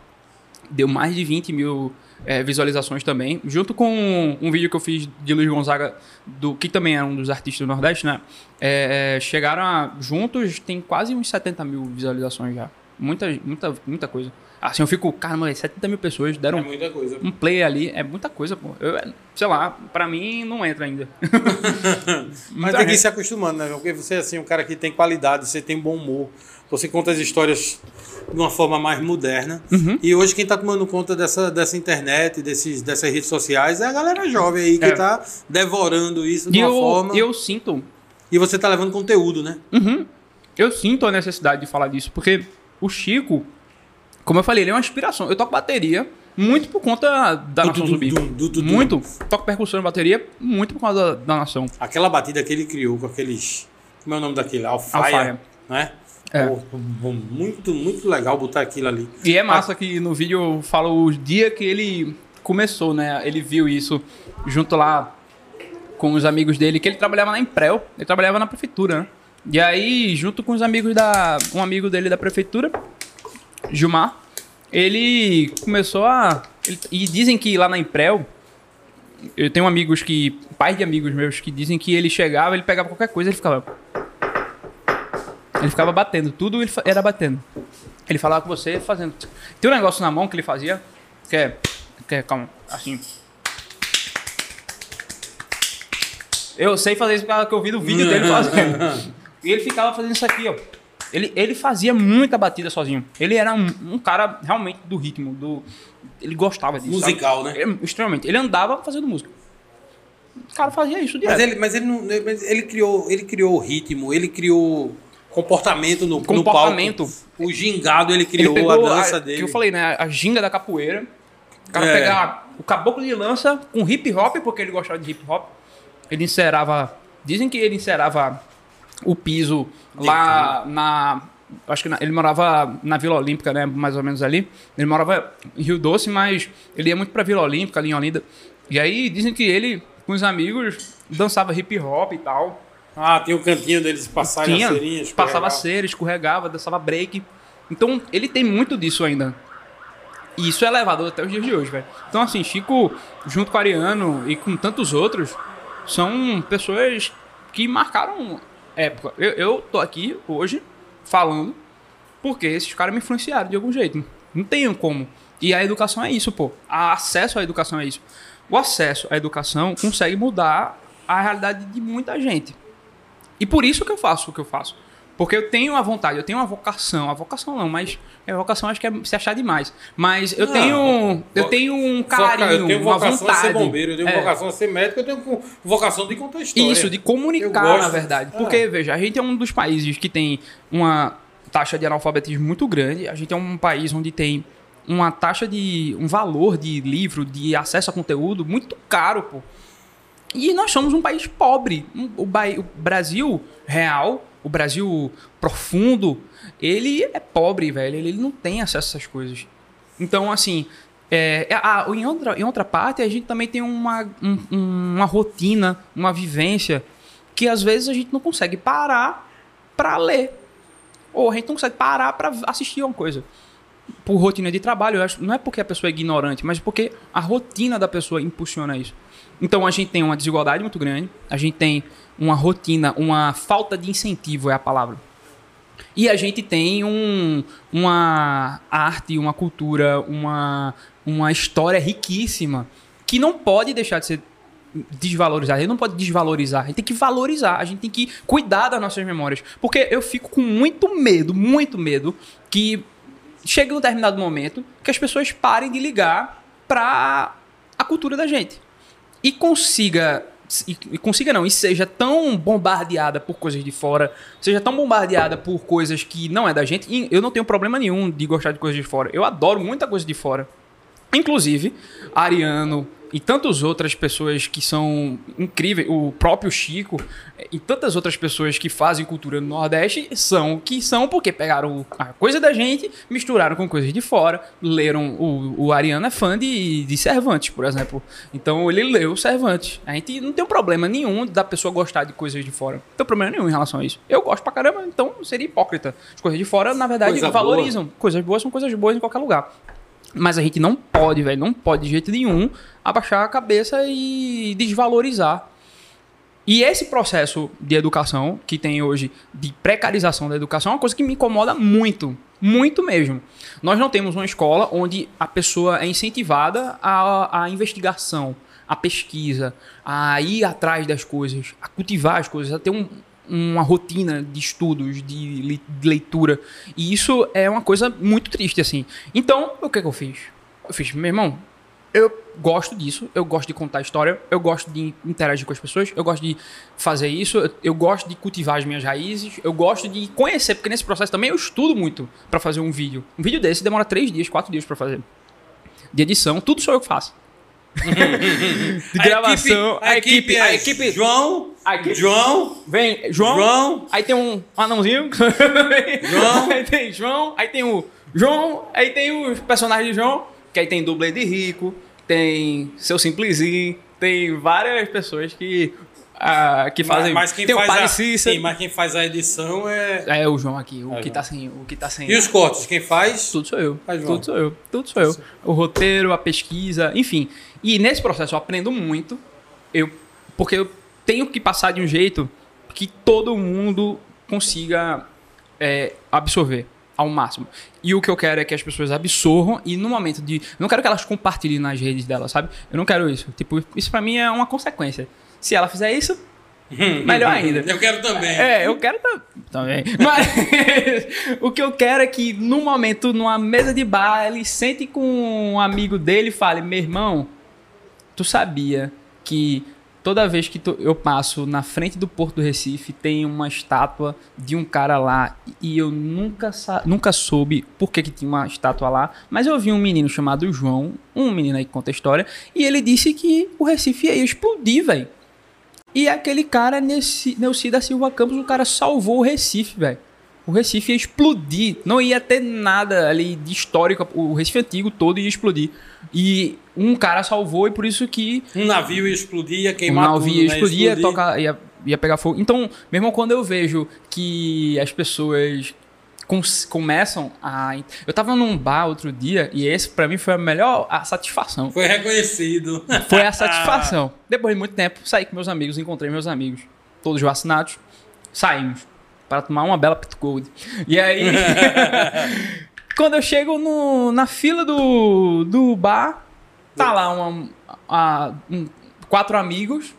deu mais de 20 mil é, visualizações também. Junto com um vídeo que eu fiz de Luiz Gonzaga, do, que também é um dos artistas do Nordeste, né? É, é, chegaram a, juntos, tem quase uns 70 mil visualizações já. Muita, muita, muita coisa. Assim, eu fico, caramba, 70 mil pessoas deram É muita coisa. um play ali. É muita coisa, pô. Eu, sei lá, pra mim não entra ainda. Mas tem que ir se acostumando, né? Porque você, assim, um cara que tem qualidade, você tem bom humor, você conta as histórias de uma forma mais moderna. Uhum. E hoje quem tá tomando conta dessa, dessa internet, desses, dessas redes sociais, é a galera jovem aí que É. tá devorando isso de E uma eu, forma. eu sinto E você tá levando conteúdo, né? Uhum. Eu sinto a necessidade de falar disso, porque o Chico, como eu falei, ele é uma inspiração. Eu toco bateria muito por conta da Nação Zumbi. Muito. Toco percussão na bateria muito por causa da, da Nação. Aquela batida que ele criou com aqueles. Como é o nome daquele? Alfaia. Alfaia. Né? É. Pô, muito, muito legal botar aquilo ali. E é massa que no vídeo eu falo o dia que ele começou, né? Ele viu isso junto lá com os amigos dele, que ele trabalhava na Emprel, ele trabalhava na prefeitura, né? E aí, junto com os amigos da. Um amigo dele da prefeitura, Gilmar, ele começou a. ele- e dizem que lá na Emprel. Eu tenho amigos que. Pais de amigos meus que dizem que ele chegava, ele pegava qualquer coisa, ele ficava. Ele ficava batendo, tudo ele era batendo. Ele falava com você fazendo. Tem um negócio na mão que ele fazia, que é. Que é calma, assim. Eu sei fazer isso por causa que eu vi no vídeo dele fazendo. E ele ficava fazendo isso aqui, ó. Ele, ele fazia muita batida sozinho. Ele era um, um cara realmente do ritmo, do. Ele gostava disso. sabe? Musical, né? Ele- extremamente. Ele andava fazendo música. O cara fazia isso direto. Mas ele, mas ele não. mas Ele criou, ele criou ritmo, ele criou comportamento no, Comportamento. no palco. O gingado ele Ele criou pegou a dança Que dele. eu falei, né? A ginga da capoeira. O cara É. pegar o caboclo de lança com hip hop, porque ele gostava de hip hop. Ele encerava. Dizem que ele encerava o piso lá na. Acho que na- ele morava na Vila Olímpica, né? Mais ou menos ali. Ele morava em Rio Doce, mas ele ia muito pra Vila Olímpica, ali em Olinda. E aí dizem que ele, com os amigos, dançava hip hop e tal. Ah, tem o cantinho deles passarem Tinha, a serinha. passava cera, escorregava, dançava break. Então, ele tem muito disso ainda. E isso é levado até os dias de hoje, velho. Então, assim, Chico, junto com o Ariano e com tantos outros, são pessoas que marcaram época. Eu, eu tô aqui hoje falando porque esses caras me influenciaram de algum jeito. Não tenho como. E a educação é isso, pô. A acesso à educação é isso. O acesso à educação consegue mudar a realidade de muita gente. E por isso que eu faço o que eu faço. Porque eu tenho a vontade, eu tenho uma vocação. A vocação não, mas a vocação acho que é se achar demais. Mas eu Não, tenho. Eu tenho um carinho, eu tenho uma vocação vontade. a ser bombeiro, eu tenho É. vocação a ser médico, eu tenho vocação de contar história. Isso, de comunicar, na verdade. É. Porque, veja, a gente é um dos países que tem uma taxa de analfabetismo muito grande. A gente é um país onde tem uma taxa de. um valor de livro, de acesso a conteúdo muito caro, pô. E nós somos um país pobre. O Brasil real, o Brasil profundo, ele é pobre, velho. Ele não tem acesso a essas coisas. Então, assim, é, é, a- em, outra, em outra parte, a gente também tem uma, um- um- uma rotina, uma vivência que às vezes a gente não consegue parar pra ler. Ou a gente não consegue parar pra assistir uma coisa. Por rotina de trabalho, acho, não é porque a pessoa é ignorante, mas porque a rotina da pessoa impulsiona isso. Então a gente tem uma desigualdade muito grande, a gente tem uma rotina, uma falta de incentivo é a palavra. E a gente tem um, uma arte, uma cultura, uma, uma história riquíssima que não pode deixar de ser desvalorizada. A gente não pode desvalorizar, a gente tem que valorizar, a gente tem que cuidar das nossas memórias. Porque eu fico com muito medo, muito medo, que chegue um determinado momento que as pessoas parem de ligar para a cultura da gente e consiga e e consiga não, e seja tão bombardeada por coisas de fora, seja tão bombardeada por coisas que não é da gente, e eu não tenho problema nenhum de gostar de coisas de fora. Eu adoro muita coisa de fora. Inclusive, Ariano e tantas outras pessoas que são incríveis, o próprio Chico e tantas outras pessoas que fazem cultura no Nordeste são o que são porque pegaram a coisa da gente, misturaram com coisas de fora, leram o, o Ariano é fã de, de Cervantes, por exemplo. Então ele leu Cervantes. A gente não tem um problema nenhum da pessoa gostar de coisas de fora. Não tem problema nenhum em relação a isso. Eu gosto pra caramba, então seria hipócrita. As coisas de fora, na verdade, Coisa valorizam. Coisas boas são coisas boas em qualquer lugar. Mas a gente não pode, velho, não pode de jeito nenhum abaixar a cabeça e desvalorizar. E esse processo de educação que tem hoje, de precarização da educação, é uma coisa que me incomoda muito. Muito mesmo. Nós não temos uma escola onde a pessoa é incentivada à, à investigação, à pesquisa, a ir atrás das coisas, a cultivar as coisas, a ter um, uma rotina de estudos, de, leitura. E isso é uma coisa muito triste, assim. Então, o que, que eu fiz? Eu fiz, meu irmão, eu gosto disso, eu gosto de contar história, eu gosto de interagir com as pessoas, eu gosto de fazer isso, eu, gosto de cultivar as minhas raízes, eu gosto de conhecer, porque nesse processo também eu estudo muito pra fazer um vídeo. Um vídeo desse demora três dias, quatro dias pra fazer. De edição, tudo sou eu que faço. de gravação, a equipe, a é equipe, João, a equipe- João, Vem, João, João. aí tem um anãozinho. João. aí tem João, aí tem o João, aí tem os personagens de João, que aí tem dublê de rico, tem seu simplesinho, tem várias pessoas que, ah, que fazem. mas quem tem o faz Padre a, Cícero. sim, mas quem faz a edição é É o João aqui, o É, que João. tá sem. O que tá sem. E os cortes, quem faz? Tudo sou eu. Faz João. Tudo sou eu. Tudo sou eu. O roteiro, a pesquisa, enfim. E nesse processo eu aprendo muito. Eu, porque eu tenho que passar de um jeito que todo mundo consiga é, absorver ao máximo. E o que eu quero é que as pessoas absorvam e no momento de. Não quero que elas compartilhem nas redes delas, sabe? Eu não quero isso. Tipo, isso pra mim é uma consequência. Se ela fizer isso, melhor ainda. Eu quero também. É, eu quero tam- também. Mas o que eu quero é que, num momento, numa mesa de bar, ele sente com um amigo dele e fale: Meu irmão, tu sabia que toda vez que tu- eu passo na frente do Porto do Recife tem uma estátua de um cara lá e eu nunca, nunca soube por que, que tinha uma estátua lá, mas eu vi um menino chamado João, um menino aí que conta história, e ele disse que o Recife ia explodir, velho. E aquele cara, Neuci da Silva Campos, o cara salvou o Recife, velho. O Recife ia explodir. Não ia ter nada ali de histórico. O Recife antigo todo ia explodir. E um cara salvou, e por isso que Um navio ia explodir, ia queimar navio tudo, ia né? explodir, ia, tocar, ia, ia pegar fogo. Então, mesmo quando eu vejo que as pessoas começam a. Eu tava num bar outro dia, e esse pra mim foi a melhor a satisfação. Foi reconhecido. Foi a satisfação. Depois de muito tempo, saí com meus amigos, encontrei meus amigos, todos vacinados, saímos para tomar uma bela Pit Gold. E aí, quando eu chego no- na fila do, do bar, tá lá uma, a- um- quatro amigos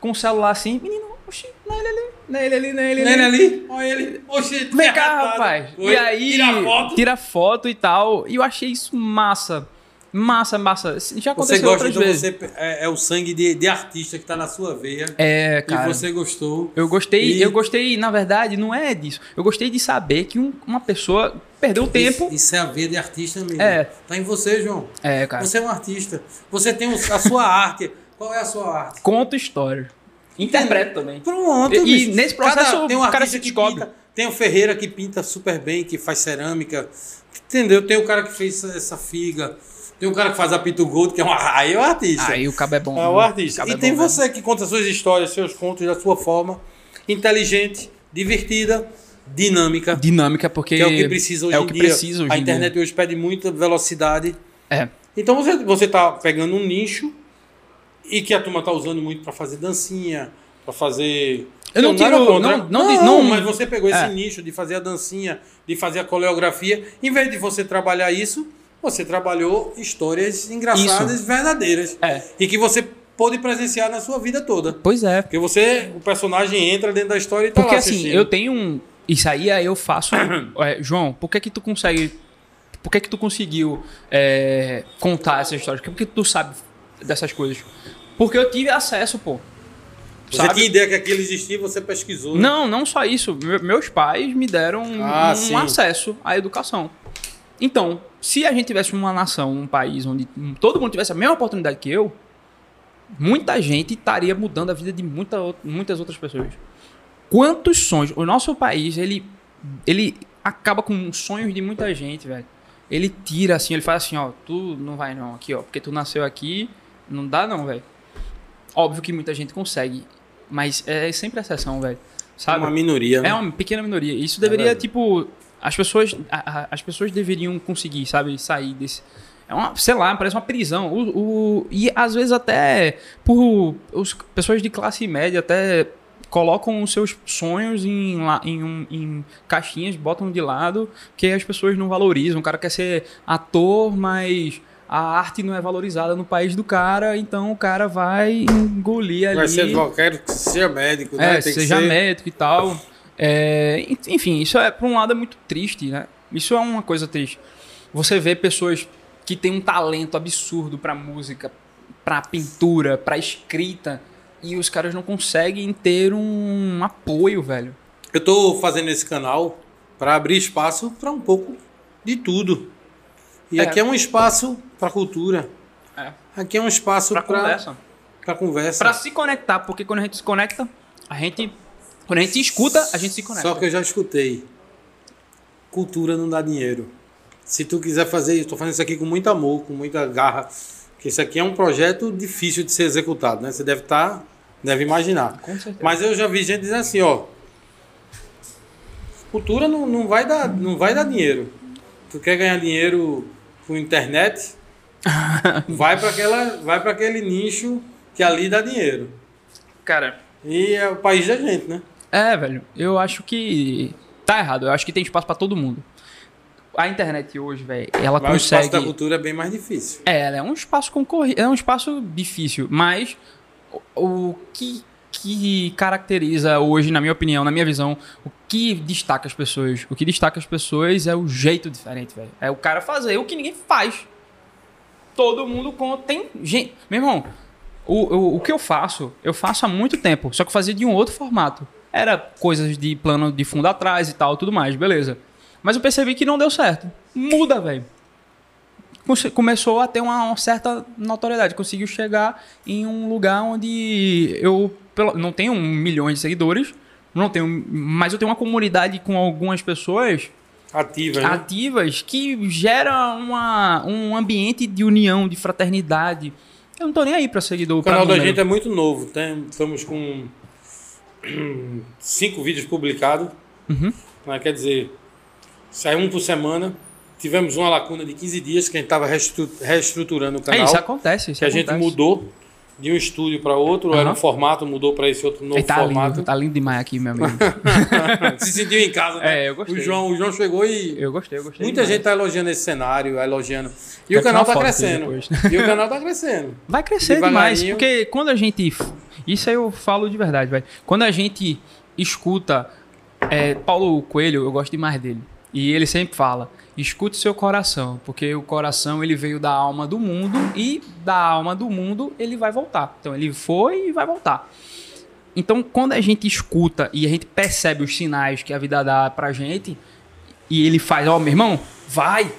com o celular assim, menino, oxi, não é ele ali, não é ele ali, não é ele Não é ele ali. ali? Olha ele. Oxi, Vem cá, rapaz. Oi, E aí, Tira foto. tira foto e tal. E eu achei isso massa. Massa, massa. Já Você aconteceu gosta, outras então vezes. você é, é o sangue de, de artista que tá na sua veia. É, cara. E você gostou. Eu gostei, E- eu gostei, na verdade, não é disso. Eu gostei de saber que um- uma pessoa perdeu tempo. Isso, isso é a veia de artista mesmo. É. Tá em você, João. É, cara. Você é um artista. Você tem a sua arte. Qual é a sua arte? Conta história. Interpreta também. Pronto, E- e bicho. nesse processo, Cada- tem um o cara se que descobre. pinta, tem o Ferreira que pinta super bem, que faz cerâmica. Entendeu? Tem o cara que fez essa, essa figa. Tem o cara que faz a Pito Gold, que é um, aí é o artista. Aí o cabo é bom. É o artista. E é tem bom mesmo. você que conta suas histórias, seus contos da sua forma. Inteligente, divertida, dinâmica. Dinâmica, porque Que é o que precisa hoje é em o que dia. precisa hoje a internet dia. hoje pede muita velocidade. É. Então você, você tá pegando um nicho e que a turma tá usando muito para fazer dancinha, para fazer. Eu não nada tiro- contra. não- não- não- mas você pegou esse É. nicho de fazer a dancinha, de fazer a coreografia. Em vez de você trabalhar isso, você trabalhou histórias engraçadas, Isso. verdadeiras. É. E que você pôde presenciar na sua vida toda. Pois é. Porque você, o personagem entra dentro da história e tá Porque lá assim, eu tenho um. Isso aí aí eu faço. é, João, por que que tu consegue. Por que que tu conseguiu é, contar essas histórias? Por que que tu sabe dessas coisas? Porque eu tive acesso, pô. Você sabe? tinha ideia que aquilo existia e você pesquisou. né? Não, não só isso. Me- Meus pais me deram um, Ah, um sim. acesso à educação. Então, se a gente tivesse uma nação, um país onde todo mundo tivesse a mesma oportunidade que eu, muita gente estaria mudando a vida de muita, muitas outras pessoas. Quantos sonhos? O nosso país, ele, ele acaba com sonhos de muita gente, velho. Ele tira assim, ele faz assim, ó, tu não vai não aqui, ó, porque tu nasceu aqui, não dá não, velho. Óbvio que muita gente consegue, mas é sempre exceção, velho. Sabe? uma minoria, né? É uma pequena minoria. Isso deveria, verdade. tipo, as pessoas, a- a- as pessoas deveriam conseguir, sabe, sair desse. É uma, sei lá, parece uma prisão. O, o- e às vezes até por os, pessoas de classe média até colocam os seus sonhos em, em, em caixinhas, botam de lado, que as pessoas não valorizam. O cara quer ser ator, mas a arte não é valorizada no país do cara, então o cara vai engolir ali. Vai ser advogado, que seja médico, né? É, Tem que seja ser- médico e tal. É, en- enfim, isso é, por um lado, é muito triste, né? Isso é uma coisa triste. Você vê pessoas que têm um talento absurdo pra música, pra pintura, pra escrita, e os caras não conseguem ter um apoio, velho. Eu tô fazendo esse canal para abrir espaço para um pouco de tudo. E É. aqui é um espaço para cultura. É. Aqui é um espaço Pra para conversa. Para conversa. Pra se conectar, porque quando a gente se conecta, a gente. Quando a gente escuta, a gente se conecta. Só que eu já escutei. Cultura não dá dinheiro. Se tu quiser fazer, eu tô fazendo isso aqui com muito amor, com muita garra, que isso aqui é um projeto difícil de ser executado, né? Você deve estar, deve imaginar. Com certeza. Mas eu já vi gente dizendo assim, ó, cultura não, não vai dar, não vai dar dinheiro. Tu quer ganhar dinheiro com internet? vai para aquela, vai para aquele nicho que ali dá dinheiro. Cara, E é o país da gente, né? É, velho. Eu acho que tá errado. Eu acho que tem espaço pra todo mundo. A internet hoje, velho, ela Mas o espaço consegue. da cultura é bem mais difícil. É, ela é um espaço concorrido, é um espaço difícil, mas o, que, que caracteriza hoje, na minha opinião, na minha visão, o que destaca as pessoas? O que destaca as pessoas é o jeito diferente, velho. É o cara fazer o que ninguém faz. Todo mundo com tem gente, meu irmão. O, o, o que eu faço, eu faço há muito tempo, só que eu fazia de um outro formato. Era coisas de plano de fundo atrás e tal, tudo mais, beleza. Mas eu percebi que não deu certo. Muda, velho começou a ter uma, uma certa notoriedade. Conseguiu chegar em um lugar onde eu pelo- não tenho milhões de seguidores, não tenho, mas eu tenho uma comunidade com algumas pessoas Ativa, né? ativas que gera uma, um ambiente de união, de fraternidade. Eu não tô nem aí pra seguidor. O canal da gente é muito novo. Tem, estamos com cinco vídeos publicados. Uhum. Né? Quer dizer, sai um por semana. Tivemos uma lacuna de 15 dias que a gente estava reestruturando o É, canal. isso acontece. Isso que a gente acontece. mudou de um estúdio para outro. Era Aham. um formato, mudou para esse outro novo tá formato. lindo, tá lindo demais aqui, meu amigo. Se sentiu em casa, né? É, eu gostei. O João, o João chegou e. Eu gostei, eu gostei. Muita demais. gente tá elogiando esse cenário, elogiando. E Quero o canal tá aqui crescendo. E o canal tá crescendo. Vai crescer demais, porque quando a gente. Isso aí eu falo de verdade, velho. Quando a gente escuta. é, Paulo Coelho, eu gosto demais dele. E ele sempre fala: escute seu coração, porque o coração ele veio da alma do mundo e da alma do mundo ele vai voltar. Então ele foi e vai voltar. Então quando a gente escuta e a gente percebe os sinais que a vida dá pra gente, e ele faz: ó, meu irmão, vai,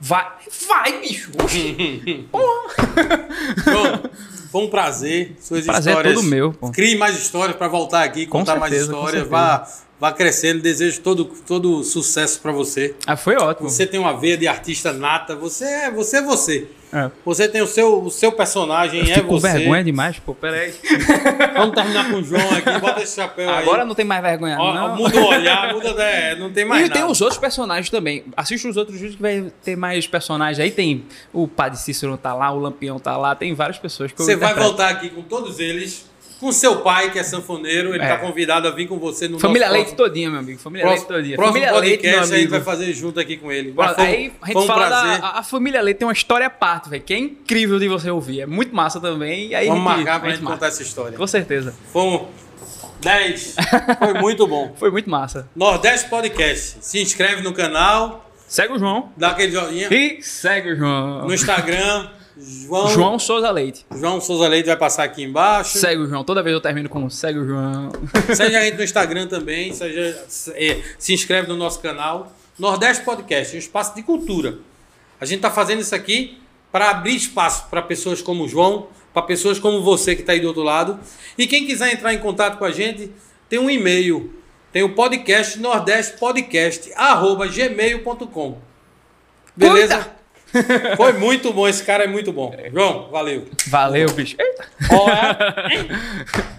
vai, vai, bicho. Oxi. Foi um prazer. Suas Prazer é histórias. todo meu, pô. Crie mais histórias para voltar aqui, contar mais certeza, com histórias. Vá, vá crescendo. Desejo todo, todo sucesso para você. Ah, foi ótimo. Você tem uma veia de artista nata. Você é você. É você. É. Você tem o seu, o seu personagem, Eu é com você. vergonha demais, pô, peraí. Vamos terminar com o João aqui. Bota esse chapéu aí. Agora não tem mais vergonha, Ó, não. Muda o olhar, muda. É, não tem mais e nada. tem os outros personagens também. Assiste os outros vídeos que vai ter mais personagens. Aí tem o Padre Cícero tá lá, o Lampião tá lá, tem várias pessoas que eu Você vai voltar aqui com todos eles. Com seu pai, que é sanfoneiro. Ele É. tá convidado a vir com você no Família Leite todinha, meu amigo. Família Próximo, Leite todinha. próximo Família Leite, meu podcast a gente amigo. vai fazer junto aqui com ele. Mas foi, aí a gente um fala prazer. da. A, a família Leite tem uma história à parte, velho, que é incrível de você ouvir. É muito massa também. E aí Vamos gente- marcar pra a gente marca. contar essa história. Com certeza. Foi um 10. Foi muito bom. Foi muito massa. Nordeste Podcast. Se inscreve no canal, Segue o João. dá aquele joinha. E segue o João. No Instagram, João, João Souza Leite. João Souza Leite vai passar aqui embaixo. Segue o João. Toda vez eu termino com segue o João. Segue a gente no Instagram também. Seja, é, se inscreve no nosso canal. Nordeste Podcast, um espaço de cultura. A gente está fazendo isso aqui para abrir espaço para pessoas como o João, para pessoas como você que está aí do outro lado. E quem quiser entrar em contato com a gente, tem um e-mail. Tem o podcast nordestepodcast.gmail.com. Beleza? Foi muito bom, esse cara é muito bom. João, valeu. Valeu, bicho. É?